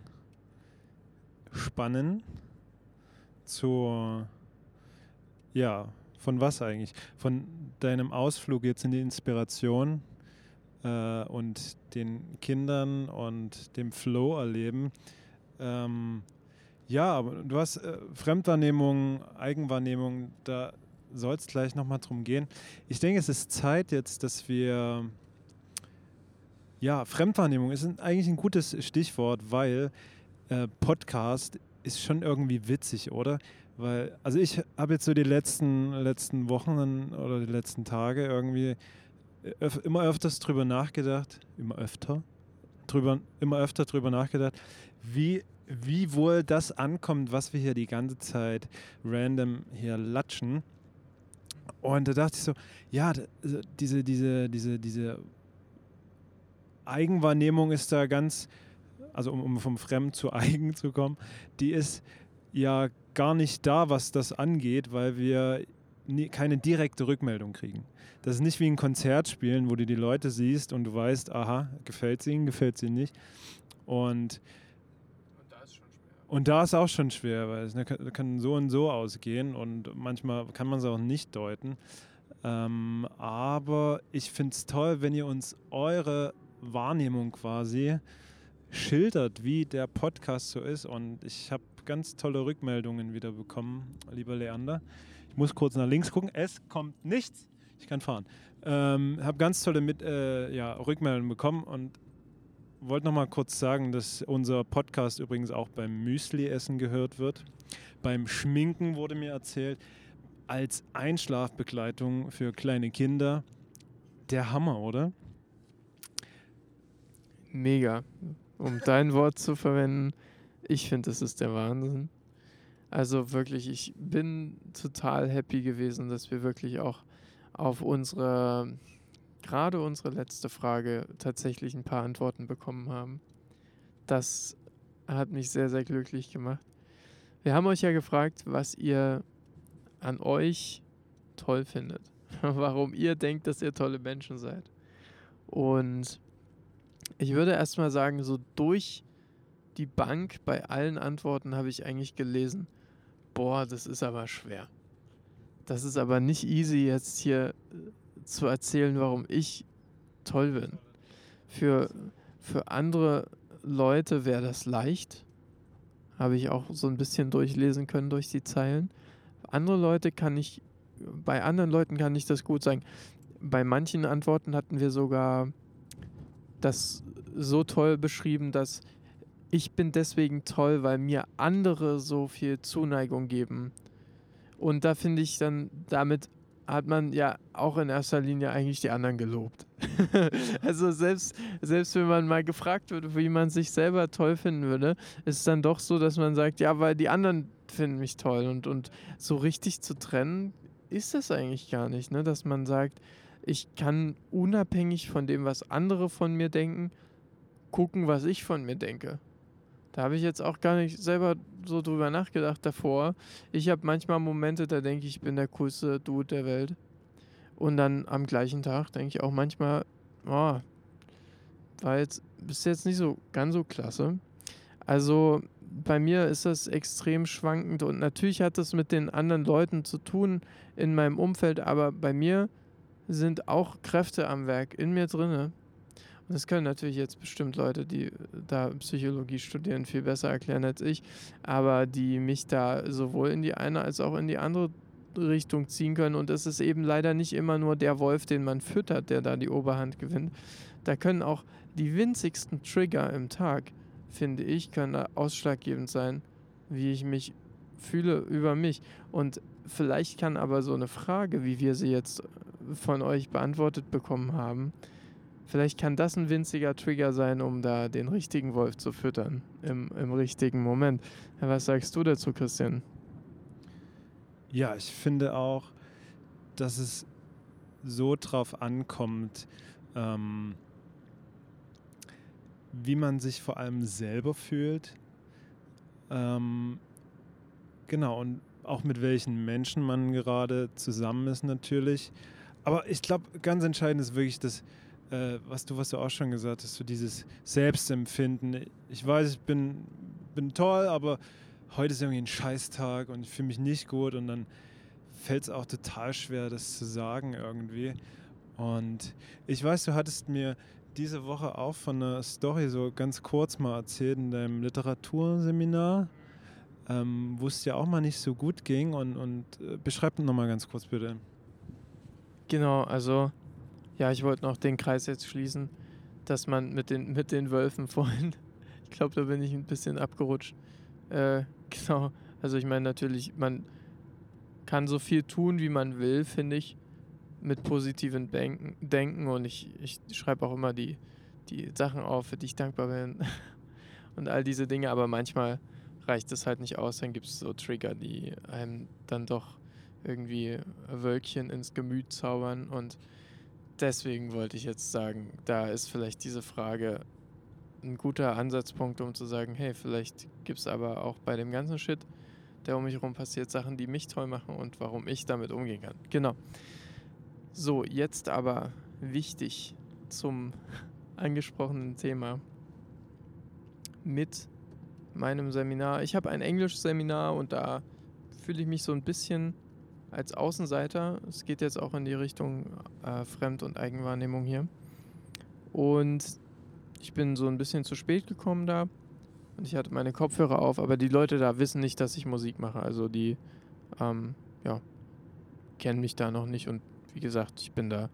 spannen zur, ja, von was eigentlich? Von deinem Ausflug jetzt in die Inspiration äh, und den Kindern und dem Flow erleben. Ähm, ja, du hast äh, Fremdwahrnehmung, Eigenwahrnehmung, da soll es gleich nochmal drum gehen. Ich denke, es ist Zeit jetzt, dass wir, ja, Fremdwahrnehmung ist eigentlich ein gutes Stichwort, weil äh, Podcast ist schon irgendwie witzig, oder? Weil, also ich habe jetzt so die letzten, letzten Wochen oder die letzten Tage irgendwie öf immer öfters drüber nachgedacht, immer öfter, drüber, immer öfter drüber nachgedacht, wie, wie wohl das ankommt, was wir hier die ganze Zeit random hier latschen. Und da dachte ich so, ja, also diese, diese, diese, diese Eigenwahrnehmung ist da ganz, also um, um vom Fremd zu Eigen zu kommen, die ist ja gar nicht da, was das angeht, weil wir nie, keine direkte Rückmeldung kriegen. Das ist nicht wie ein Konzert spielen, wo du die Leute siehst und du weißt, aha, gefällt es ihnen, gefällt ihnen nicht. Und, und da ist auch schon schwer, weil es kann, kann so und so ausgehen und manchmal kann man es auch nicht deuten. Ähm, aber ich finde es toll, wenn ihr uns eure Wahrnehmung quasi schildert, wie der Podcast so ist. Und ich habe ganz tolle Rückmeldungen wieder bekommen, lieber Leander. Ich muss kurz nach links gucken. Es kommt nichts. Ich kann fahren. Ähm, habe ganz tolle mit, äh, ja, Rückmeldungen bekommen und wollte noch mal kurz sagen, dass unser Podcast übrigens auch beim Müsli-Essen gehört wird. Beim Schminken wurde mir erzählt, als Einschlafbegleitung für kleine Kinder. Der Hammer, oder? Mega. Um dein Wort zu verwenden, ich finde, das ist der Wahnsinn. Also wirklich, ich bin total happy gewesen, dass wir wirklich auch auf unsere, gerade unsere letzte Frage tatsächlich ein paar Antworten bekommen haben. Das hat mich sehr, sehr glücklich gemacht. Wir haben euch ja gefragt, was ihr an euch toll findet. Warum ihr denkt, dass ihr tolle Menschen seid. Und ich würde erstmal sagen, so durch die Bank bei allen Antworten habe ich eigentlich gelesen, boah, das ist aber schwer. Das ist aber nicht easy, jetzt hier zu erzählen, warum ich toll bin. Für, für andere Leute wäre das leicht. Habe ich auch so ein bisschen durchlesen können durch die Zeilen. Andere Leute kann ich, bei anderen Leuten kann ich das gut sagen. Bei manchen Antworten hatten wir sogar das so toll beschrieben, dass ich bin deswegen toll, weil mir andere so viel Zuneigung geben. Und da finde ich dann, damit hat man ja auch in erster Linie eigentlich die anderen gelobt. also selbst, selbst wenn man mal gefragt wird, wie man sich selber toll finden würde, ist es dann doch so, dass man sagt, ja, weil die anderen finden mich toll. Und, und so richtig zu trennen ist das eigentlich gar nicht, ne? dass man sagt, ich kann unabhängig von dem, was andere von mir denken, gucken, was ich von mir denke. Da habe ich jetzt auch gar nicht selber so drüber nachgedacht davor. Ich habe manchmal Momente, da denke ich, ich bin der coolste Dude der Welt. Und dann am gleichen Tag denke ich auch manchmal, oh, war jetzt bis jetzt nicht so ganz so klasse. Also bei mir ist das extrem schwankend und natürlich hat das mit den anderen Leuten zu tun in meinem Umfeld, aber bei mir sind auch Kräfte am Werk in mir drinne, das können natürlich jetzt bestimmt Leute, die äh, da Psychologie studieren, viel besser erklären als ich, aber die mich da sowohl in die eine als auch in die andere Richtung ziehen können. Und es ist eben leider nicht immer nur der Wolf, den man füttert, der da die Oberhand gewinnt. Da können auch die winzigsten Trigger im Tag, finde ich, können ausschlaggebend sein, wie ich mich fühle über mich. Und vielleicht kann aber so eine Frage, wie wir sie jetzt von euch beantwortet bekommen haben, Vielleicht kann das ein winziger Trigger sein, um da den richtigen Wolf zu füttern im, im richtigen Moment. Was sagst du dazu, Christian? Ja, ich finde auch, dass es so drauf ankommt, ähm, wie man sich vor allem selber fühlt. Ähm, genau, und auch mit welchen Menschen man gerade zusammen ist natürlich. Aber ich glaube, ganz entscheidend ist wirklich das, äh, was, du, was du auch schon gesagt hast, so dieses Selbstempfinden. Ich weiß, ich bin, bin toll, aber heute ist irgendwie ein Scheißtag und ich fühle mich nicht gut und dann fällt es auch total schwer, das zu sagen irgendwie. Und ich weiß, du hattest mir diese Woche auch von einer Story so ganz kurz mal erzählt in deinem Literaturseminar, ähm, wo es dir auch mal nicht so gut ging. Und, und äh, beschreib nochmal ganz kurz bitte. Genau, also ja, ich wollte noch den Kreis jetzt schließen, dass man mit den, mit den Wölfen vorhin, ich glaube, da bin ich ein bisschen abgerutscht. Äh, genau, also ich meine natürlich, man kann so viel tun, wie man will, finde ich mit positiven Denken, Denken. Und ich, ich schreibe auch immer die, die Sachen auf, für die ich dankbar bin und all diese Dinge, aber manchmal reicht es halt nicht aus, dann gibt es so Trigger, die einem dann doch irgendwie Wölkchen ins Gemüt zaubern. Und deswegen wollte ich jetzt sagen, da ist vielleicht diese Frage ein guter Ansatzpunkt, um zu sagen, hey, vielleicht gibt es aber auch bei dem ganzen Shit, der um mich herum passiert, Sachen, die mich toll machen und warum ich damit umgehen kann. Genau. So, jetzt aber wichtig zum angesprochenen Thema mit meinem Seminar. Ich habe ein Englisch-Seminar und da fühle ich mich so ein bisschen als Außenseiter. Es geht jetzt auch in die Richtung äh, Fremd- und Eigenwahrnehmung hier. Und ich bin so ein bisschen zu spät gekommen da und ich hatte meine Kopfhörer auf, aber die Leute da wissen nicht, dass ich Musik mache. Also die, ähm, ja, kennen mich da noch nicht und wie gesagt, ich bin da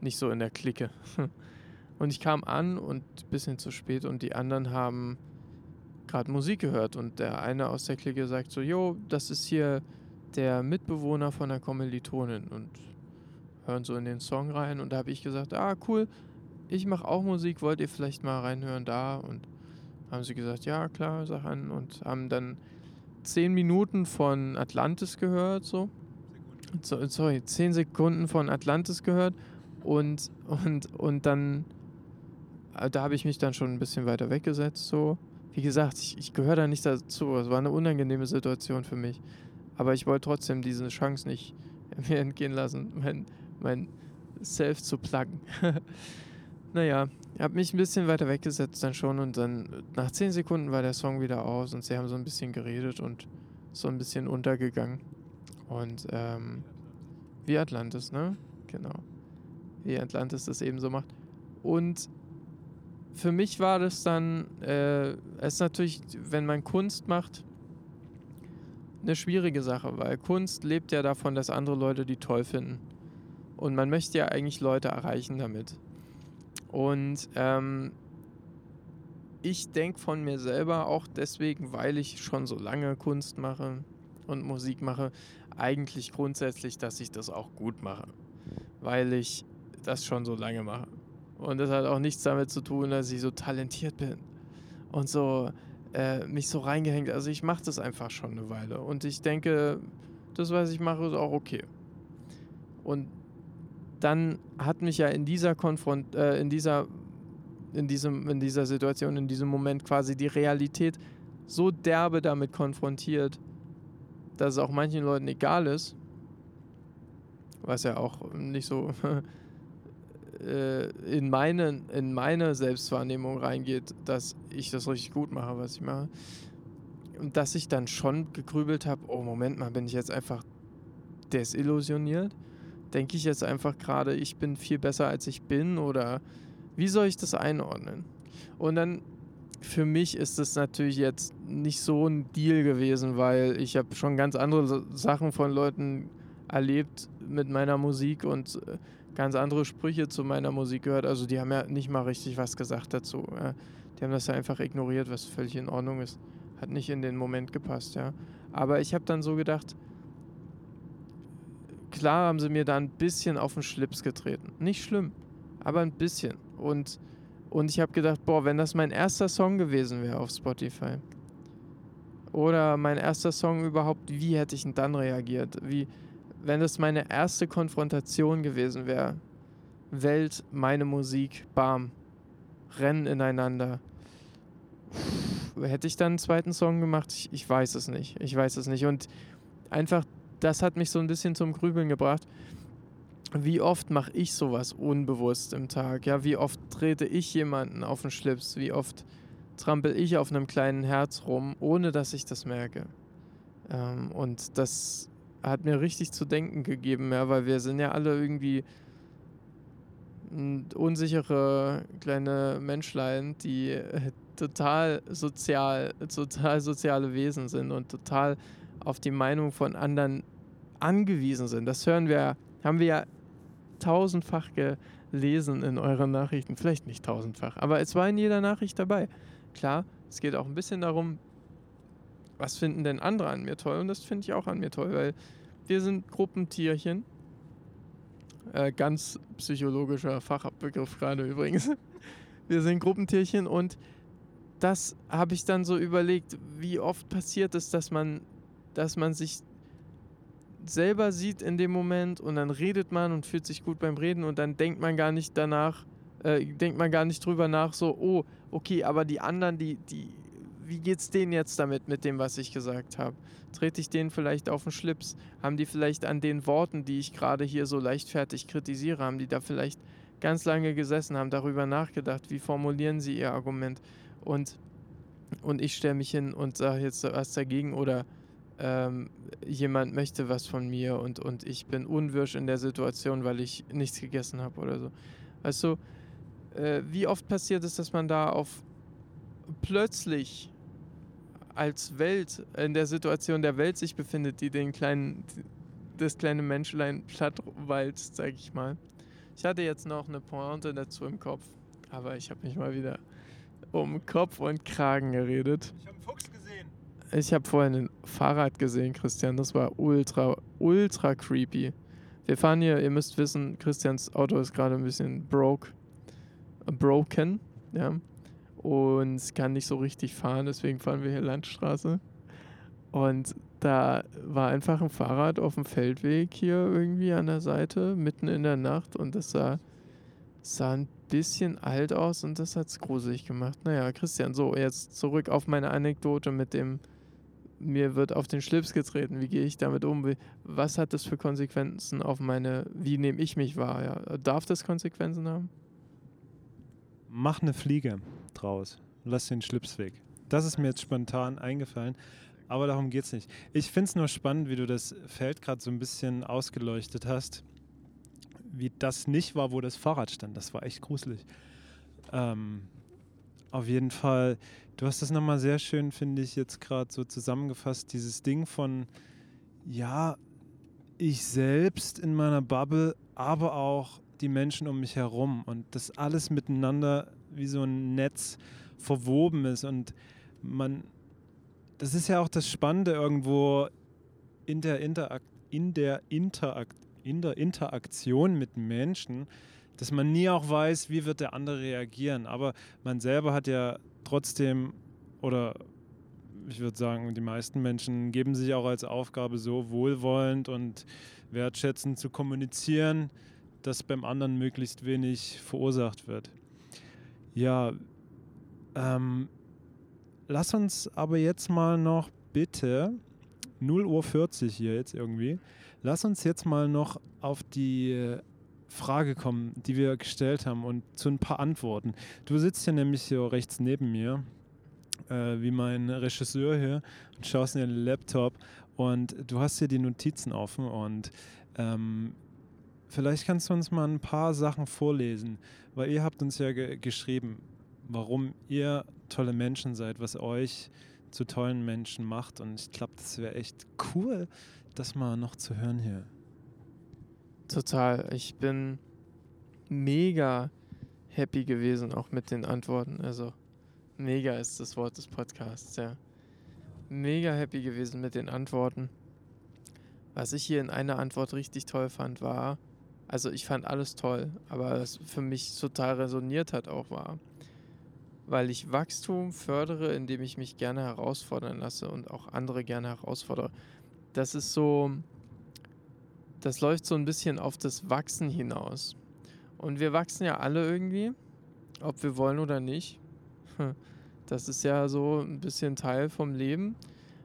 nicht so in der Clique. Und ich kam an und ein bisschen zu spät und die anderen haben gerade Musik gehört und der eine aus der Clique sagt so, jo, das ist hier der Mitbewohner von der Kommilitonin und hören so in den Song rein und da habe ich gesagt, ah cool, ich mache auch Musik, wollt ihr vielleicht mal reinhören da und haben sie gesagt, ja klar, sag an und haben dann zehn Minuten von Atlantis gehört so so, sorry, 10 Sekunden von Atlantis gehört und, und, und dann, äh, da habe ich mich dann schon ein bisschen weiter weggesetzt. So. Wie gesagt, ich, ich gehöre da nicht dazu. Es war eine unangenehme Situation für mich. Aber ich wollte trotzdem diese Chance nicht mir entgehen lassen, mein, mein Self zu pluggen. naja, ich habe mich ein bisschen weiter weggesetzt dann schon und dann nach 10 Sekunden war der Song wieder aus und sie haben so ein bisschen geredet und so ein bisschen untergegangen. Und ähm, wie Atlantis, ne? Genau. Wie Atlantis das eben so macht. Und für mich war das dann, äh, es ist natürlich, wenn man Kunst macht, eine schwierige Sache, weil Kunst lebt ja davon, dass andere Leute die toll finden. Und man möchte ja eigentlich Leute erreichen damit. Und ähm, ich denke von mir selber auch deswegen, weil ich schon so lange Kunst mache und Musik mache, eigentlich grundsätzlich, dass ich das auch gut mache, weil ich das schon so lange mache. Und das hat auch nichts damit zu tun, dass ich so talentiert bin und so äh, mich so reingehängt. Also ich mache das einfach schon eine Weile und ich denke, das, was ich mache, ist auch okay. Und dann hat mich ja in dieser Konfront, äh, in dieser, in diesem, in dieser Situation, in diesem Moment quasi die Realität so derbe damit konfrontiert, dass es auch manchen Leuten egal ist, was ja auch nicht so äh, in, meine, in meine Selbstwahrnehmung reingeht, dass ich das richtig gut mache, was ich mache. Und dass ich dann schon gegrübelt habe, oh Moment mal, bin ich jetzt einfach desillusioniert? Denke ich jetzt einfach gerade, ich bin viel besser als ich bin oder wie soll ich das einordnen? Und dann für mich ist es natürlich jetzt nicht so ein Deal gewesen, weil ich habe schon ganz andere Sachen von Leuten erlebt mit meiner Musik und äh, ganz andere Sprüche zu meiner Musik gehört. Also die haben ja nicht mal richtig was gesagt dazu. Die haben das ja einfach ignoriert, was völlig in Ordnung ist. Hat nicht in den Moment gepasst, ja. Aber ich habe dann so gedacht, klar haben sie mir da ein bisschen auf den Schlips getreten. Nicht schlimm, aber ein bisschen. Und und ich habe gedacht, boah, wenn das mein erster Song gewesen wäre auf Spotify. Oder mein erster Song überhaupt, wie hätte ich denn dann reagiert? Wie, wenn das meine erste Konfrontation gewesen wäre. Welt, meine Musik, bam. Rennen ineinander. Hätte ich dann einen zweiten Song gemacht? Ich, ich weiß es nicht. Ich weiß es nicht. Und einfach, das hat mich so ein bisschen zum Grübeln gebracht wie oft mache ich sowas unbewusst im Tag? Ja, wie oft trete ich jemanden auf den Schlips? Wie oft trampel ich auf einem kleinen Herz rum, ohne dass ich das merke. Ähm, und das hat mir richtig zu denken gegeben, ja, weil wir sind ja alle irgendwie unsichere kleine Menschlein, die äh, total sozial, total soziale Wesen sind und total auf die Meinung von anderen angewiesen sind. Das hören wir, haben wir ja tausendfach gelesen in euren Nachrichten. Vielleicht nicht tausendfach, aber es war in jeder Nachricht dabei. Klar, es geht auch ein bisschen darum, was finden denn andere an mir toll? Und das finde ich auch an mir toll, weil wir sind Gruppentierchen. Äh, ganz psychologischer Fachbegriff gerade übrigens. Wir sind Gruppentierchen und das habe ich dann so überlegt, wie oft passiert es, dass man, dass man sich selber sieht in dem Moment und dann redet man und fühlt sich gut beim Reden und dann denkt man gar nicht danach, äh, denkt man gar nicht drüber nach, so, oh, okay, aber die anderen, die, die, wie geht's denen jetzt damit, mit dem, was ich gesagt habe? Trete ich denen vielleicht auf den Schlips? Haben die vielleicht an den Worten, die ich gerade hier so leichtfertig kritisiere, haben die da vielleicht ganz lange gesessen, haben darüber nachgedacht, wie formulieren sie ihr Argument? Und, und ich stelle mich hin und sage jetzt was dagegen oder ähm, jemand möchte was von mir und, und ich bin unwirsch in der Situation, weil ich nichts gegessen habe oder so. Du, äh, wie oft passiert es, dass man da auf plötzlich als Welt in der Situation der Welt sich befindet, die den kleinen, das kleine Menschlein plattwalzt, sag ich mal. Ich hatte jetzt noch eine Pointe dazu im Kopf, aber ich habe mich mal wieder um Kopf und Kragen geredet. Ich habe einen Fuchs gesehen. Ich habe vorhin ein Fahrrad gesehen, Christian. Das war ultra, ultra creepy. Wir fahren hier, ihr müsst wissen, Christians Auto ist gerade ein bisschen broke, broken, ja und kann nicht so richtig fahren, deswegen fahren wir hier Landstraße. Und da war einfach ein Fahrrad auf dem Feldweg hier irgendwie an der Seite, mitten in der Nacht und das sah, sah ein bisschen alt aus und das hat es gruselig gemacht. Naja, Christian, so, jetzt zurück auf meine Anekdote mit dem, mir wird auf den Schlips getreten, wie gehe ich damit um? Was hat das für Konsequenzen auf meine, wie nehme ich mich wahr? Ja? Darf das Konsequenzen haben? Mach eine Fliege draus. Lass den Schlips weg. Das ist mir jetzt spontan eingefallen, aber darum geht es nicht. Ich finde es nur spannend, wie du das Feld gerade so ein bisschen ausgeleuchtet hast. Wie das nicht war, wo das Fahrrad stand. Das war echt gruselig. Ähm, auf jeden Fall, du hast das nochmal sehr schön, finde ich, jetzt gerade so zusammengefasst. Dieses Ding von, ja, ich selbst in meiner Bubble, aber auch die Menschen um mich herum und das alles miteinander wie so ein Netz verwoben ist und man, das ist ja auch das Spannende irgendwo in der, Interakt, in der, Interakt, in der Interaktion mit Menschen, dass man nie auch weiß, wie wird der andere reagieren, aber man selber hat ja trotzdem oder ich würde sagen, die meisten Menschen geben sich auch als Aufgabe so wohlwollend und wertschätzend zu kommunizieren, dass beim anderen möglichst wenig verursacht wird. Ja, ähm, lass uns aber jetzt mal noch bitte, 0 Uhr 40 hier jetzt irgendwie, lass uns jetzt mal noch auf die Frage kommen, die wir gestellt haben und zu ein paar Antworten. Du sitzt hier nämlich hier rechts neben mir, äh, wie mein Regisseur hier, und schaust in den Laptop und du hast hier die Notizen offen und ähm, vielleicht kannst du uns mal ein paar Sachen vorlesen, weil ihr habt uns ja ge geschrieben, warum ihr tolle Menschen seid, was euch zu tollen Menschen macht. Und ich glaube, das wäre echt cool, das mal noch zu hören hier. Total. Ich bin mega happy gewesen, auch mit den Antworten. Also, mega ist das Wort des Podcasts, ja. Mega happy gewesen mit den Antworten. Was ich hier in einer Antwort richtig toll fand, war, also ich fand alles toll, aber was für mich total resoniert hat auch war, weil ich Wachstum fördere, indem ich mich gerne herausfordern lasse und auch andere gerne herausfordere. Das ist so, das läuft so ein bisschen auf das Wachsen hinaus. Und wir wachsen ja alle irgendwie, ob wir wollen oder nicht. Das ist ja so ein bisschen Teil vom Leben.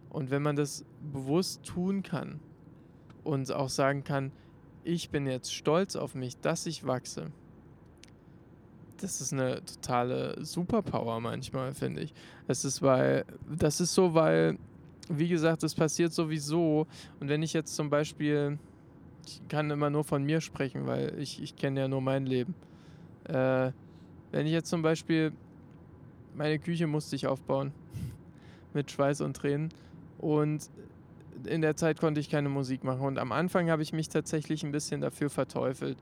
Und wenn man das bewusst tun kann und auch sagen kann, ich bin jetzt stolz auf mich, dass ich wachse, das ist eine totale Superpower manchmal, finde ich. Das ist, weil, das ist so, weil, wie gesagt, es passiert sowieso. Und wenn ich jetzt zum Beispiel, ich kann immer nur von mir sprechen, weil ich, ich kenne ja nur mein Leben. Äh, wenn ich jetzt zum Beispiel, meine Küche musste ich aufbauen, mit Schweiß und Tränen. Und in der Zeit konnte ich keine Musik machen. Und am Anfang habe ich mich tatsächlich ein bisschen dafür verteufelt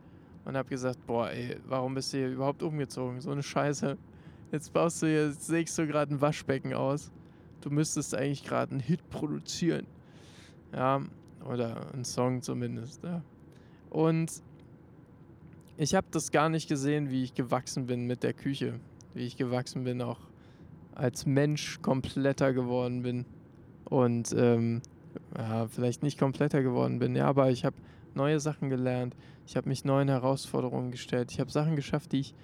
und habe gesagt, boah, ey, warum bist du hier überhaupt umgezogen? So eine Scheiße. Jetzt baust du hier, jetzt sägst du gerade ein Waschbecken aus. Du müsstest eigentlich gerade einen Hit produzieren. Ja, oder einen Song zumindest. Ja. Und ich habe das gar nicht gesehen, wie ich gewachsen bin mit der Küche. Wie ich gewachsen bin, auch als Mensch kompletter geworden bin. Und ähm, ja, vielleicht nicht kompletter geworden bin, ja, aber ich habe neue Sachen gelernt. Ich habe mich neuen Herausforderungen gestellt. Ich habe Sachen geschafft, die ich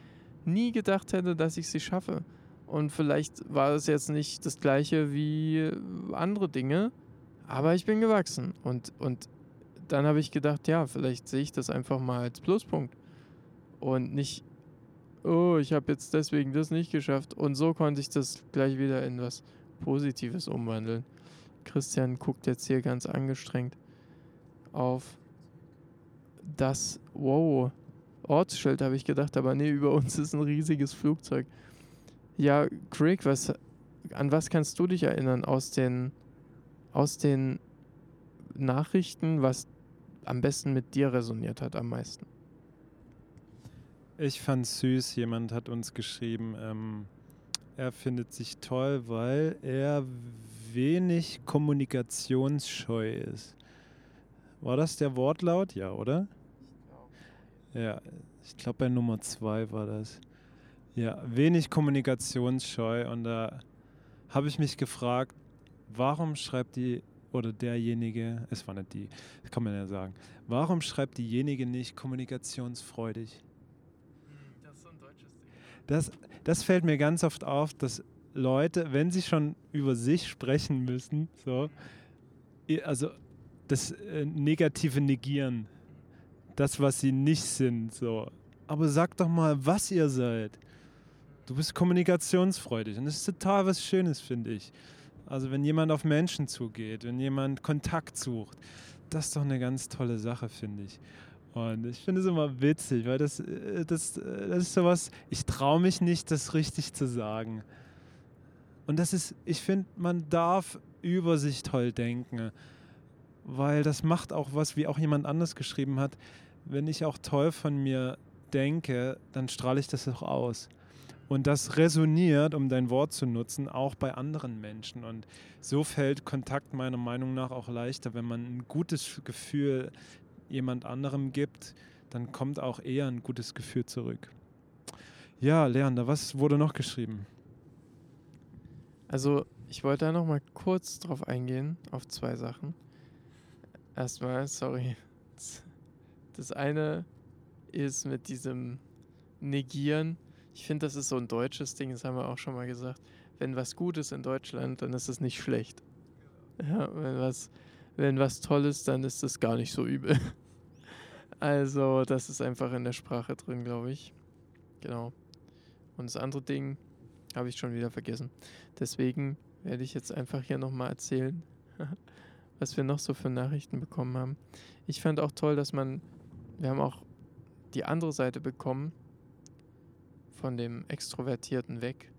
nie gedacht hätte, dass ich sie schaffe. Und vielleicht war es jetzt nicht das gleiche wie andere Dinge, aber ich bin gewachsen. Und, und dann habe ich gedacht, ja, vielleicht sehe ich das einfach mal als Pluspunkt. Und nicht, oh, ich habe jetzt deswegen das nicht geschafft. Und so konnte ich das gleich wieder in was Positives umwandeln. Christian guckt jetzt hier ganz angestrengt auf das, wow, Ortsschild habe ich gedacht, aber nee, über uns ist ein riesiges Flugzeug. Ja, Craig, was, an was kannst du dich erinnern aus den, aus den Nachrichten, was am besten mit dir resoniert hat am meisten? Ich fand süß, jemand hat uns geschrieben, ähm, er findet sich toll, weil er wenig kommunikationsscheu ist. War das der Wortlaut? Ja, oder? Ja, ich glaube bei Nummer zwei war das. Ja, wenig kommunikationsscheu. Und da habe ich mich gefragt, warum schreibt die oder derjenige, es war nicht die, das kann man ja sagen, warum schreibt diejenige nicht kommunikationsfreudig? Das ist so ein deutsches Ding. Das, das fällt mir ganz oft auf, dass Leute, wenn sie schon über sich sprechen müssen, so, also das äh, Negative negieren, das, was sie nicht sind, so. Aber sag doch mal, was ihr seid. Du bist kommunikationsfreudig und das ist total was Schönes, finde ich. Also wenn jemand auf Menschen zugeht, wenn jemand Kontakt sucht, das ist doch eine ganz tolle Sache, finde ich. Und ich finde es immer witzig, weil das, äh, das, äh, das ist sowas, ich traue mich nicht, das richtig zu sagen. Und das ist, ich finde, man darf über sich toll denken, weil das macht auch was, wie auch jemand anders geschrieben hat. Wenn ich auch toll von mir denke, dann strahle ich das auch aus. Und das resoniert, um dein Wort zu nutzen, auch bei anderen Menschen. Und so fällt Kontakt meiner Meinung nach auch leichter, wenn man ein gutes Gefühl jemand anderem gibt, dann kommt auch eher ein gutes Gefühl zurück. Ja, Leander, was wurde noch geschrieben? Also, ich wollte da noch mal kurz drauf eingehen, auf zwei Sachen. Erstmal, sorry. Das eine ist mit diesem Negieren. Ich finde, das ist so ein deutsches Ding, das haben wir auch schon mal gesagt. Wenn was gut ist in Deutschland, dann ist es nicht schlecht. Ja, wenn was, wenn was toll ist, dann ist es gar nicht so übel. Also, das ist einfach in der Sprache drin, glaube ich. Genau. Und das andere Ding, habe ich schon wieder vergessen. Deswegen werde ich jetzt einfach hier nochmal erzählen, was wir noch so für Nachrichten bekommen haben. Ich fand auch toll, dass man, wir haben auch die andere Seite bekommen, von dem Extrovertierten weg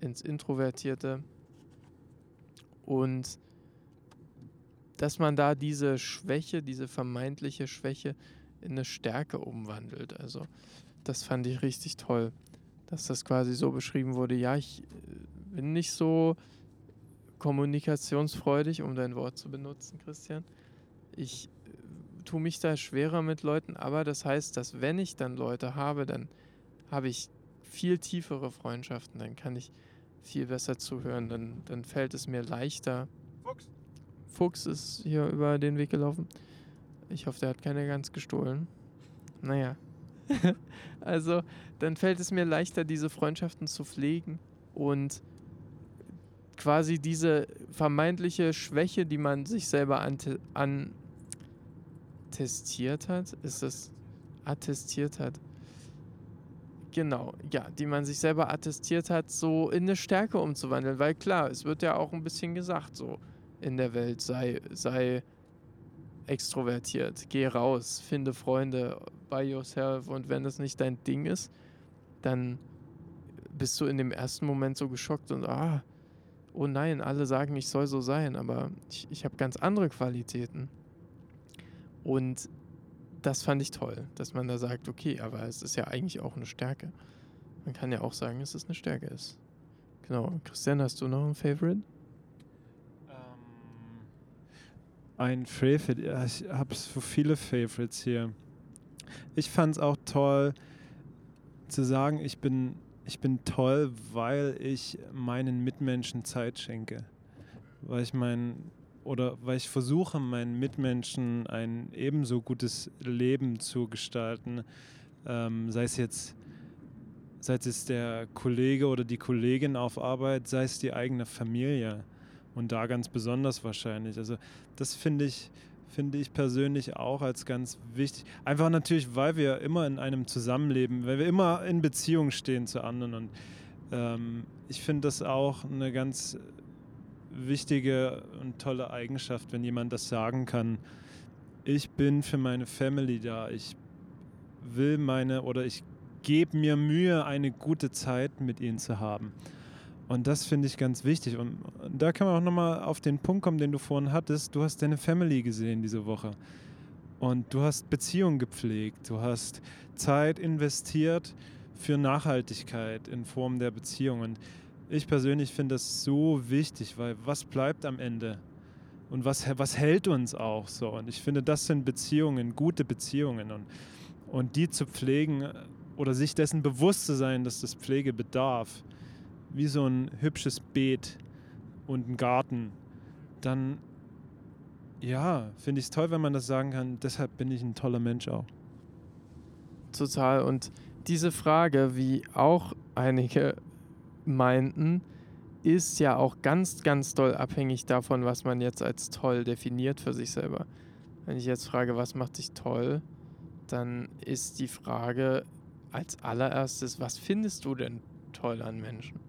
ins Introvertierte. Und dass man da diese Schwäche, diese vermeintliche Schwäche in eine Stärke umwandelt. Also das fand ich richtig toll dass das quasi so beschrieben wurde, ja, ich äh, bin nicht so kommunikationsfreudig, um dein Wort zu benutzen, Christian. Ich äh, tue mich da schwerer mit Leuten, aber das heißt, dass wenn ich dann Leute habe, dann habe ich viel tiefere Freundschaften, dann kann ich viel besser zuhören, dann, dann fällt es mir leichter. Fuchs. Fuchs ist hier über den Weg gelaufen. Ich hoffe, der hat keine ganz gestohlen. Naja. also, dann fällt es mir leichter, diese Freundschaften zu pflegen und quasi diese vermeintliche Schwäche, die man sich selber antestiert hat, ist das attestiert hat, Genau, ja, die man sich selber attestiert hat, so in eine Stärke umzuwandeln. Weil klar, es wird ja auch ein bisschen gesagt, so in der Welt, sei, sei extrovertiert, geh raus, finde Freunde by yourself. Und wenn das nicht dein Ding ist, dann bist du in dem ersten Moment so geschockt und ah, oh nein, alle sagen, ich soll so sein, aber ich, ich habe ganz andere Qualitäten. Und das fand ich toll, dass man da sagt, okay, aber es ist ja eigentlich auch eine Stärke. Man kann ja auch sagen, dass es eine Stärke ist. Genau. Christian, hast du noch ein Favorite? Ähm, ein Favorite, ja, ich habe so viele Favorites hier. Ich fand es auch toll zu sagen, ich bin, ich bin toll, weil ich meinen Mitmenschen Zeit schenke. Weil ich mein, oder weil ich versuche, meinen Mitmenschen ein ebenso gutes Leben zu gestalten, ähm, sei es jetzt sei es jetzt der Kollege oder die Kollegin auf Arbeit, sei es die eigene Familie und da ganz besonders wahrscheinlich. Also das finde ich finde ich persönlich auch als ganz wichtig. Einfach natürlich, weil wir immer in einem Zusammenleben, weil wir immer in Beziehung stehen zu anderen und ähm, ich finde das auch eine ganz wichtige und tolle Eigenschaft, wenn jemand das sagen kann. Ich bin für meine Family da. Ich will meine oder ich gebe mir Mühe, eine gute Zeit mit ihnen zu haben. Und das finde ich ganz wichtig. Und da kann man auch nochmal auf den Punkt kommen, den du vorhin hattest. Du hast deine Family gesehen diese Woche. Und du hast Beziehungen gepflegt. Du hast Zeit investiert für Nachhaltigkeit in Form der Beziehungen ich persönlich finde das so wichtig, weil was bleibt am Ende? Und was, was hält uns auch so? Und ich finde, das sind Beziehungen, gute Beziehungen. Und, und die zu pflegen oder sich dessen bewusst zu sein, dass das Pflege bedarf, wie so ein hübsches Beet und ein Garten, dann ja, finde ich es toll, wenn man das sagen kann. Deshalb bin ich ein toller Mensch auch. Total. Und diese Frage, wie auch einige meinten, ist ja auch ganz, ganz doll abhängig davon, was man jetzt als toll definiert für sich selber. Wenn ich jetzt frage, was macht dich toll, dann ist die Frage als allererstes, was findest du denn toll an Menschen?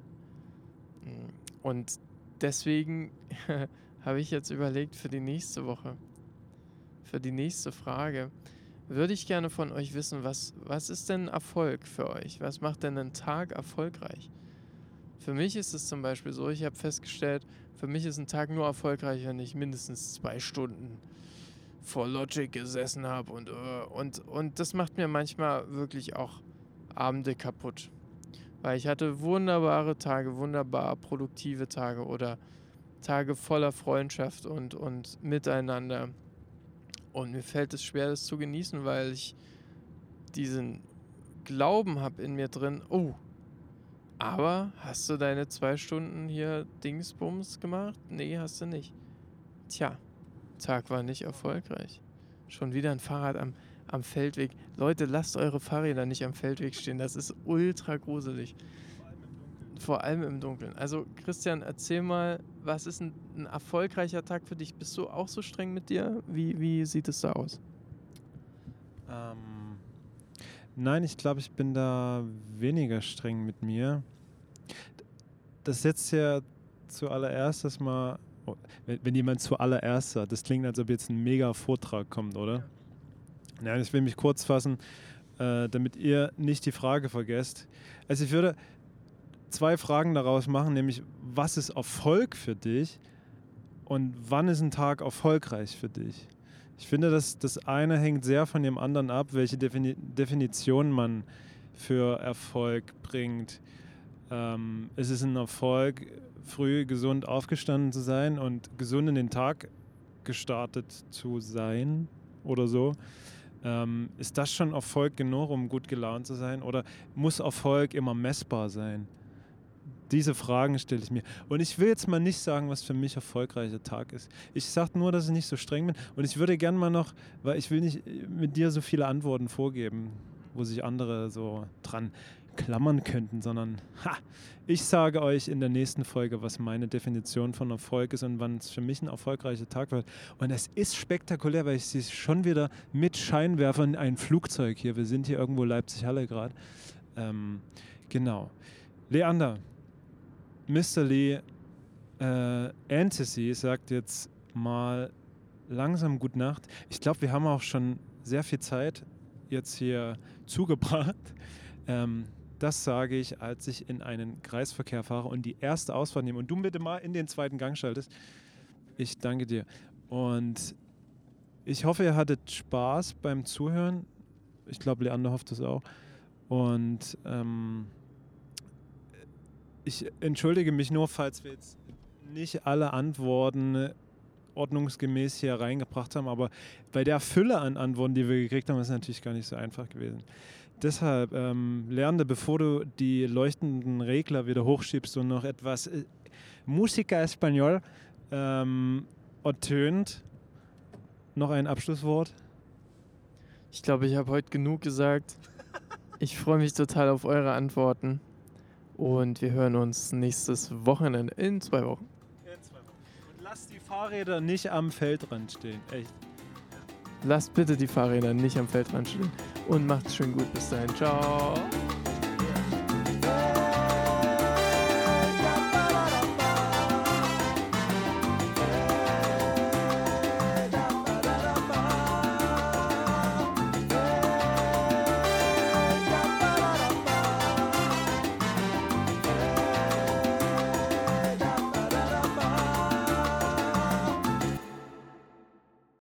Und deswegen habe ich jetzt überlegt für die nächste Woche, für die nächste Frage, würde ich gerne von euch wissen, was, was ist denn Erfolg für euch? Was macht denn einen Tag erfolgreich? Für mich ist es zum Beispiel so, ich habe festgestellt, für mich ist ein Tag nur erfolgreich, wenn ich mindestens zwei Stunden vor Logic gesessen habe und, äh, und, und das macht mir manchmal wirklich auch Abende kaputt. Weil ich hatte wunderbare Tage, wunderbar produktive Tage oder Tage voller Freundschaft und, und Miteinander. Und mir fällt es schwer, das zu genießen, weil ich diesen Glauben habe in mir drin, oh, aber hast du deine zwei Stunden hier Dingsbums gemacht? Nee, hast du nicht. Tja, Tag war nicht erfolgreich. Schon wieder ein Fahrrad am, am Feldweg. Leute, lasst eure Fahrräder nicht am Feldweg stehen. Das ist ultra gruselig. Vor allem im Dunkeln. Also, Christian, erzähl mal, was ist ein, ein erfolgreicher Tag für dich? Bist du auch so streng mit dir? Wie, wie sieht es da aus? Ähm Nein, ich glaube, ich bin da weniger streng mit mir. Das setzt ja zuallererst erstmal, oh, wenn, wenn jemand zuallererst sagt, das klingt, als ob jetzt ein mega Vortrag kommt, oder? Nein, ich will mich kurz fassen, äh, damit ihr nicht die Frage vergesst. Also ich würde zwei Fragen daraus machen, nämlich was ist Erfolg für dich und wann ist ein Tag erfolgreich für dich? Ich finde, dass das eine hängt sehr von dem anderen ab, welche Defini Definition man für Erfolg bringt. Ähm, ist es ein Erfolg, früh gesund aufgestanden zu sein und gesund in den Tag gestartet zu sein oder so? Ähm, ist das schon Erfolg genug, um gut gelaunt zu sein? Oder muss Erfolg immer messbar sein? Diese Fragen stelle ich mir. Und ich will jetzt mal nicht sagen, was für mich erfolgreicher Tag ist. Ich sage nur, dass ich nicht so streng bin. Und ich würde gerne mal noch, weil ich will nicht mit dir so viele Antworten vorgeben, wo sich andere so dran klammern könnten, sondern ha, ich sage euch in der nächsten Folge, was meine Definition von Erfolg ist und wann es für mich ein erfolgreicher Tag wird. Und es ist spektakulär, weil ich sehe schon wieder mit Scheinwerfern ein Flugzeug hier. Wir sind hier irgendwo Leipzig-Halle gerade Ähm, genau. Leander, Mr. Lee äh, sagt jetzt mal langsam Gute Nacht. Ich glaube, wir haben auch schon sehr viel Zeit jetzt hier zugebracht. Ähm, das sage ich, als ich in einen Kreisverkehr fahre und die erste Ausfahrt nehme und du bitte mal in den zweiten Gang schaltest. Ich danke dir. Und ich hoffe, ihr hattet Spaß beim Zuhören. Ich glaube, Leander hofft es auch. Und ähm, ich entschuldige mich nur, falls wir jetzt nicht alle Antworten ordnungsgemäß hier reingebracht haben, aber bei der Fülle an Antworten, die wir gekriegt haben, ist es natürlich gar nicht so einfach gewesen. Deshalb, ähm, Lernende, bevor du die leuchtenden Regler wieder hochschiebst und noch etwas äh, Musica Español ähm, ertönt, noch ein Abschlusswort? Ich glaube, ich habe heute genug gesagt. Ich freue mich total auf eure Antworten. Und wir hören uns nächstes Wochenende in zwei Wochen. In zwei Wochen. Und lasst die Fahrräder nicht am Feldrand stehen. Echt. Lasst bitte die Fahrräder nicht am Feldrand stehen. Und macht's schön gut. Bis dahin. Ciao.